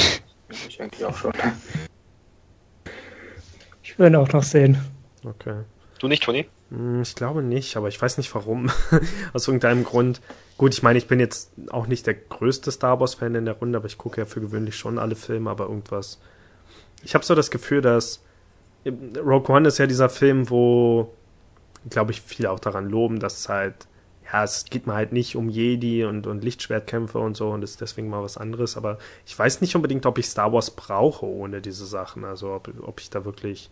Ich eigentlich auch schon. Ich will ihn auch noch sehen. Okay. Du nicht, Toni? Hm, Ich glaube nicht, aber ich weiß nicht warum. Aus irgendeinem Grund. Gut, ich meine, ich bin jetzt auch nicht der größte Star Wars-Fan in der Runde, aber ich gucke ja für gewöhnlich schon alle Filme, aber irgendwas. Ich habe so das Gefühl, dass Rogue One ist ja dieser Film, wo, glaube ich, viele auch daran loben, dass es halt, ja, es geht mal halt nicht um Jedi und, und Lichtschwertkämpfe und so und ist deswegen mal was anderes, aber ich weiß nicht unbedingt, ob ich Star Wars brauche ohne diese Sachen, also ob, ob ich da wirklich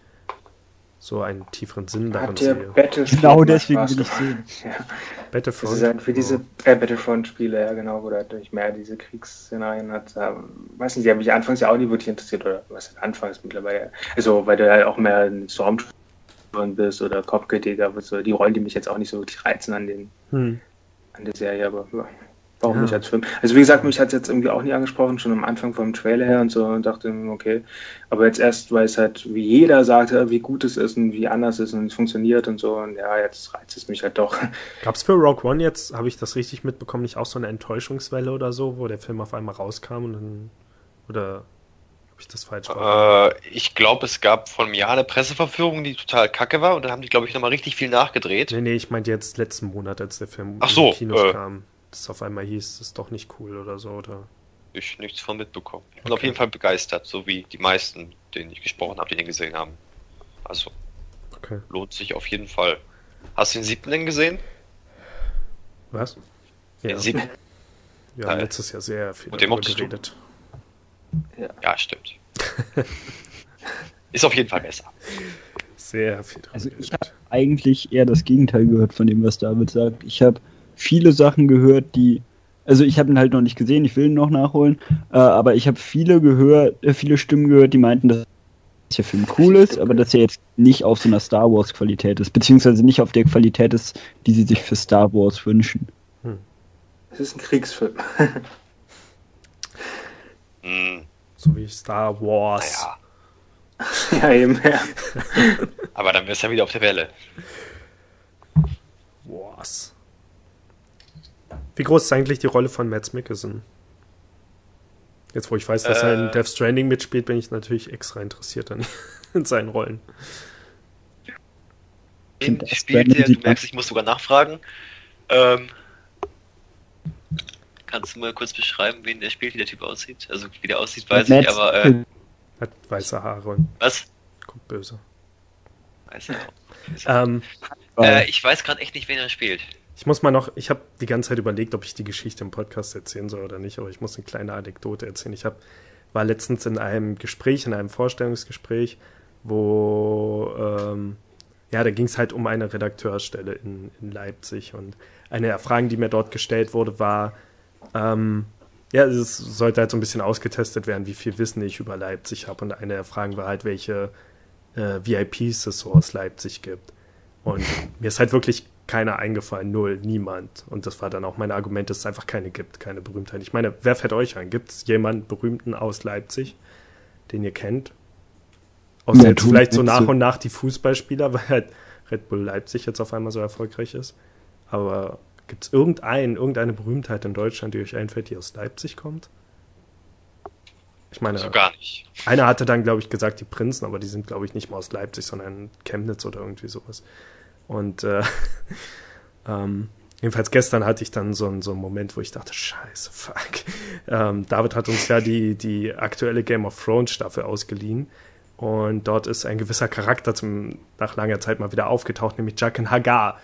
so einen tieferen Sinn darin Hat dir sehe. Genau deswegen will ich sehen. Ja. Das Battlefront. ist halt für diese äh, Battlefront-Spiele, ja genau, wo du halt nicht mehr diese Kriegsszenarien hat. Ähm, weiß nicht, die haben mich anfangs ja auch nicht wirklich interessiert, oder was heißt anfangs mittlerweile. Also, weil du halt auch mehr ein Stormtrooper bist oder Kopfgeldjäger, so die Rollen, die mich jetzt auch nicht so wirklich reizen an den Hm. an der Serie, aber ja, warum Ja. nicht als Film? Also wie gesagt, mich hat es jetzt irgendwie auch nie angesprochen, schon am Anfang vom Trailer her und so und dachte, okay. Aber jetzt erst, weil es halt, wie jeder sagt, ja, wie gut es ist und wie anders es ist und es funktioniert und so und ja, jetzt reizt es mich halt doch. Gab es für Rogue One jetzt, habe ich das richtig mitbekommen, nicht auch so eine Enttäuschungswelle oder so, wo der Film auf einmal rauskam und dann. Oder habe ich das falsch gemacht? Äh, ich glaube, es gab einem Jahr eine Presseverführung, die total kacke war und dann haben die, glaube ich, nochmal richtig viel nachgedreht. Nee, nee, ich meinte jetzt letzten Monat, als der Film Ach in so, die Kinos äh. kam. Dass auf einmal hieß, das ist doch nicht cool oder so, oder? ich nichts von mitbekommen. Ich bin auf jeden Fall begeistert, so wie die meisten, denen ich gesprochen habe, die den gesehen haben. Also Okay. lohnt sich auf jeden Fall. Hast du den siebten denn gesehen? Was? Den Ja, siebten? wir haben Äh, letztes Jahr sehr viel und den mochtest du? geredet. Ja, stimmt. Ist auf jeden Fall besser. Sehr viel darüber Also ich geredet. habe eigentlich eher das Gegenteil gehört von dem, was David sagt. Ich habe viele Sachen gehört, die, also ich habe ihn halt noch nicht gesehen, ich will ihn noch nachholen, äh, aber ich habe viele gehört, äh, viele Stimmen gehört, die meinten, dass der Film cool ist, aber dass er jetzt nicht auf so einer Star Wars Qualität ist, beziehungsweise nicht auf der Qualität ist, die sie sich für Star Wars wünschen. Es ist ein Kriegsfilm. Hm, So wie Star Wars. naja, ja, eben, ja. aber dann wär's ja wieder auf der Welle. Wars. Wie groß ist eigentlich die Rolle von Mads Mikkelsen? Jetzt, wo ich weiß, dass er in Äh. Death Stranding mitspielt, bin ich natürlich extra interessiert an in seinen Rollen. Das spielt der, du merkst, ich muss sogar nachfragen. Ähm, kannst du mal kurz beschreiben, wen der spielt, wie der Typ aussieht? Also wie der aussieht, weiß ich, Mads aber äh, Hat weiße Haare und was? guckt böse. Weiß ich auch. Ähm, Äh, ich weiß gerade echt nicht, wen er spielt. Ich muss mal noch, ich habe die ganze Zeit überlegt, ob ich die Geschichte im Podcast erzählen soll oder nicht, aber ich muss eine kleine Anekdote erzählen. Ich hab, war letztens in einem Gespräch, in einem Vorstellungsgespräch, wo, ähm, ja, da ging es halt um eine Redakteursstelle in, in Leipzig und eine der Fragen, die mir dort gestellt wurde, war, ähm, ja, es sollte halt so ein bisschen ausgetestet werden, wie viel Wissen ich über Leipzig habe. Und eine der Fragen war halt, welche äh, VIPs es so aus Leipzig gibt. Und mir ist halt wirklich keiner eingefallen, null, niemand. Und das war dann auch mein Argument, dass es einfach keine gibt, keine Berühmtheit. Ich meine, wer fällt euch ein? Gibt es jemanden Berühmten aus Leipzig, den ihr kennt? Außer Ja, jetzt vielleicht so nach so- und nach die Fußballspieler, weil halt Red Bull Leipzig jetzt auf einmal so erfolgreich ist. Aber gibt es irgendeinen, irgendeine Berühmtheit in Deutschland, die euch einfällt, die aus Leipzig kommt? Ich meine, So gar nicht. einer hatte dann, glaube ich, gesagt, die Prinzen, aber die sind, glaube ich, nicht mal aus Leipzig, sondern Chemnitz oder irgendwie sowas. Und äh, ähm, jedenfalls gestern hatte ich dann so, einen- so einen Moment, wo ich dachte, scheiße, fuck. Ähm, David hat uns ja die, die aktuelle Game of Thrones Staffel ausgeliehen. Und dort ist ein gewisser Charakter zum, nach langer Zeit mal wieder aufgetaucht, nämlich Jaqen Hagar.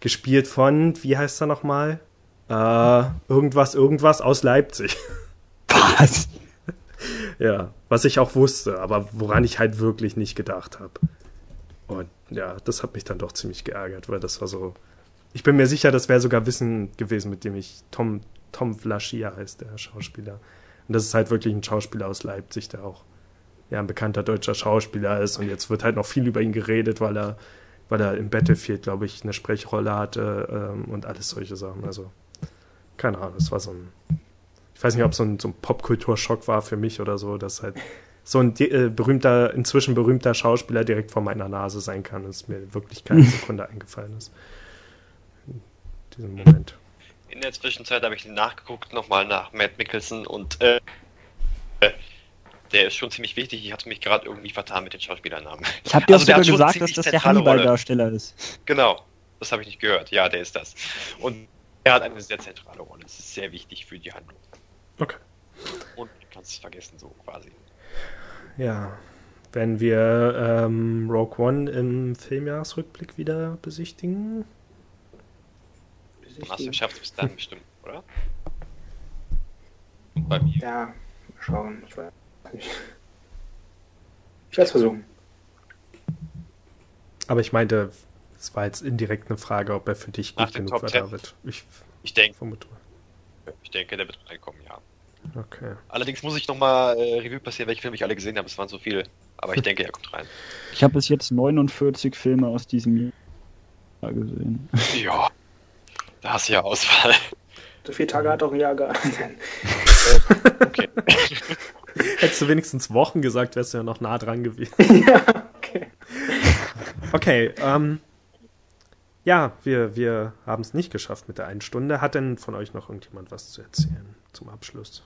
Gespielt von, wie heißt er nochmal? Äh, irgendwas, irgendwas aus Leipzig. Was? Ja, was ich auch wusste, aber woran ich halt wirklich nicht gedacht habe. Und ja, das hat mich dann doch ziemlich geärgert, weil das war so. Ich bin mir sicher, das wäre sogar Wissen gewesen, mit dem ich Tom, Tom Flaschia heißt, der Schauspieler. Und das ist halt wirklich ein Schauspieler aus Leipzig, der auch ja, ein bekannter deutscher Schauspieler ist. Und jetzt wird halt noch viel über ihn geredet, weil er, weil er im Battlefield, glaube ich, eine Sprechrolle hatte ähm, und alles solche Sachen. Also, keine Ahnung, das war so ein ich weiß nicht, ob so ein, so ein Popkulturschock war für mich oder so, dass halt so ein äh, berühmter, inzwischen berühmter Schauspieler direkt vor meiner Nase sein kann, dass mir wirklich keine Sekunde eingefallen ist. In diesem Moment. In der Zwischenzeit habe ich nachgeguckt, nochmal nach Matt Mickelson und äh, der ist schon ziemlich wichtig. Ich hatte mich gerade irgendwie vertan mit den Schauspielernamen. Ich habe dir Also sogar gesagt, dass das der. Hannibal-Darsteller ist. Genau, das habe ich nicht gehört. Ja, der ist das. Und er hat eine sehr zentrale Rolle. Das ist sehr wichtig für die Handlung. Okay. Und du kannst es vergessen, so quasi. Ja. Wenn wir ähm, Rogue One im Filmjahresrückblick wieder besichtigen. Und hast du geschafft bis dann bestimmt, oder? Und bei mir. Ja, mal schauen. Ich weiß nicht. Ich werde es versuchen. Aber ich meinte, es war jetzt indirekt eine Frage, ob er für dich Nach gut genug Top war, 10. David. Ich Ich denke, ich denke, der wird reinkommen, ja. Okay. Allerdings muss ich nochmal äh, Revue passieren, welche Filme ich alle gesehen habe. Es waren so viele. Aber ich denke, er kommt rein. Ich habe bis jetzt 49 Filme aus diesem Jahr gesehen. Ja. Da hast du ja Auswahl. So viele Tage hat auch ein Jahr gehabt. Okay. Hättest du wenigstens Wochen gesagt, wärst du ja noch nah dran gewesen. ja, okay. Okay, ähm, ja, wir, wir haben es nicht geschafft mit der einen Stunde. Hat denn von euch noch irgendjemand was zu erzählen zum Abschluss?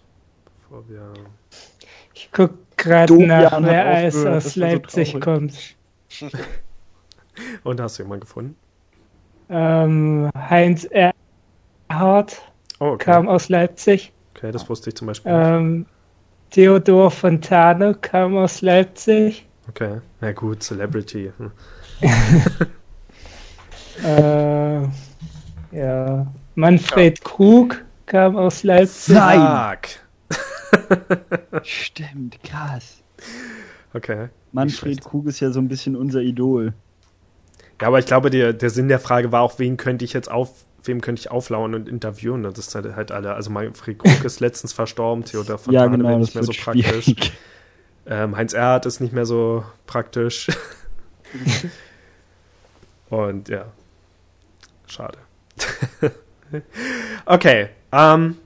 Wir. Ich guck gerade nach, wer alles aufgehört, aus so Leipzig traurig. kommt. Und hast du jemanden gefunden? Ähm, Heinz Erhardt Oh, okay. kam aus Leipzig. okay. Das wusste ich zum Beispiel. Ähm, Theodor Fontane kam aus Leipzig. Okay, na gut, Celebrity. Hm. Äh, ja. Manfred Krug kam aus Leipzig. Nein. Stimmt, krass. Okay. Manfred. Krug ist ja so ein bisschen unser Idol. Ja, aber ich glaube, der, der Sinn der Frage war auch, wen könnte ich jetzt auf, wem könnte ich auflauern und interviewen? Und das sind halt alle. Also Manfred Krug ist letztens verstorben, Theodor von ja, genau, nicht mehr so wird praktisch. schwierig. Ähm, Heinz Erhardt ist nicht mehr so praktisch. Und ja, schade. okay, ähm,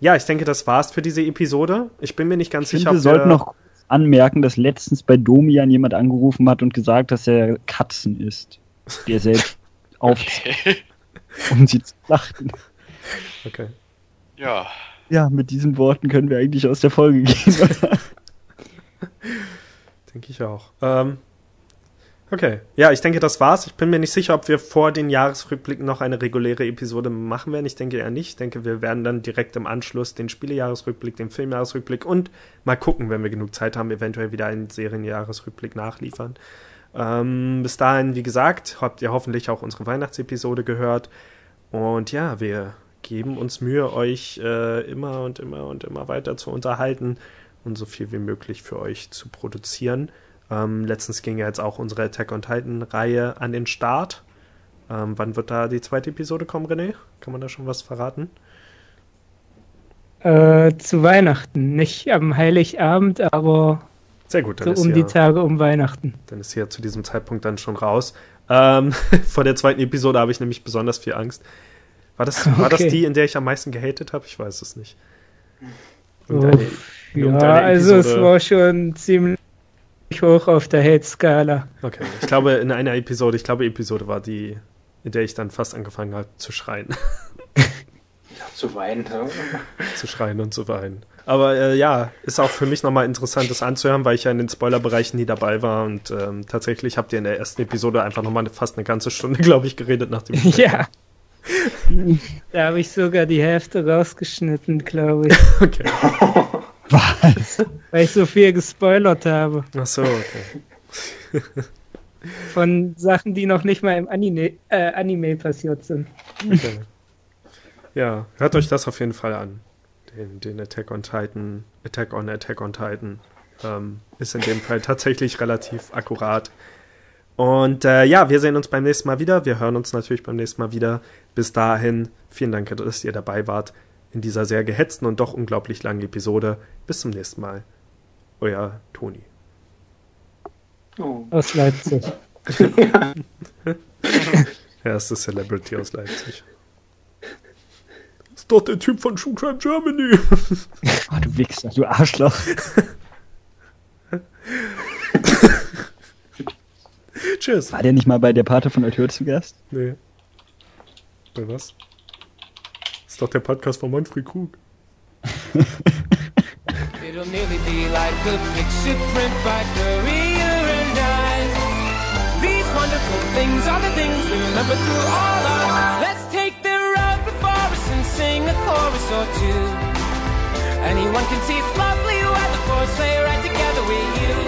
ja, ich denke, das war's für diese Episode. Ich bin mir nicht ganz Ich sicher, finde, wir sollten noch kurz anmerken, dass letztens bei Domian jemand angerufen hat und gesagt, dass er Katzen isst. Der selbst auf, um sie zu schlachten. Okay. Ja. Ja, mit diesen Worten können wir eigentlich aus der Folge gehen. Denke ich auch. Ähm, okay. Ja, ich denke, das war's. Ich bin mir nicht sicher, ob wir vor den Jahresrückblicken noch eine reguläre Episode machen werden. Ich denke eher nicht. Ich denke, wir werden dann direkt im Anschluss den Spielejahresrückblick, den Filmjahresrückblick und mal gucken, wenn wir genug Zeit haben, eventuell wieder einen Serienjahresrückblick nachliefern. Ähm, bis dahin, wie gesagt, habt ihr hoffentlich auch unsere Weihnachtsepisode gehört. Und ja, wir geben uns Mühe, euch äh, immer und immer und immer weiter zu unterhalten und so viel wie möglich für euch zu produzieren. Ähm, letztens ging ja jetzt auch unsere Attack on Titan Reihe an den Start. Ähm, wann wird da die zweite Episode kommen, René? Kann man da schon was verraten? Äh, zu Weihnachten. Nicht am Heiligabend, aber Sehr gut, so um ja, die Tage um Weihnachten. dann ist hier zu diesem Zeitpunkt dann schon raus. Ähm, vor der zweiten Episode habe ich nämlich besonders viel Angst. War das, war das Okay. die, in der ich am meisten gehatet habe? Ich weiß es nicht. Oh, Irgendeine- ja, irgendeine also es Episode- war schon ziemlich hoch auf der Hate-Skala. Okay, ich glaube in einer Episode, ich glaube Episode war die, in der ich dann fast angefangen habe zu schreien. Zu weinen. ne? zu schreien und zu weinen. Aber äh, ja, ist auch für mich nochmal interessant, das anzuhören, weil ich ja in den Spoilerbereichen nie dabei war und ähm, tatsächlich habt ihr in der ersten Episode einfach nochmal fast eine ganze Stunde, glaube ich, geredet nach dem Ja. da habe ich sogar die Hälfte rausgeschnitten, glaube ich, Okay. Was? weil ich so viel gespoilert habe. Ach so, okay. Von Sachen, die noch nicht mal im Anime, äh, Anime passiert sind. okay. Ja, hört euch das auf jeden Fall an. Den, den Attack on Titan, Attack on Attack on Titan. Ähm, ist in dem Fall tatsächlich relativ akkurat. Und äh, ja, wir sehen uns beim nächsten Mal wieder. Wir hören uns natürlich beim nächsten Mal wieder. Bis dahin, vielen Dank, dass ihr dabei wart in dieser sehr gehetzten und doch unglaublich langen Episode. Bis zum nächsten Mal. Euer Toni. Oh. Aus Leipzig. Erste Celebrity aus Leipzig. Ist doch der Typ von True Crime Germany. Oh, du Wichser, du Arschloch. Tschüss. War der nicht mal bei der Pate von Altör zu Gast? Nee. Bei was? ist doch der Podcast von Manfred Krug. It'll nearly be like a picture print by Korea and I. These wonderful things are the things we remember through all our. Let's take the road before us and sing a chorus or two. Anyone can see it's lovely weather for sleigh ride together with you.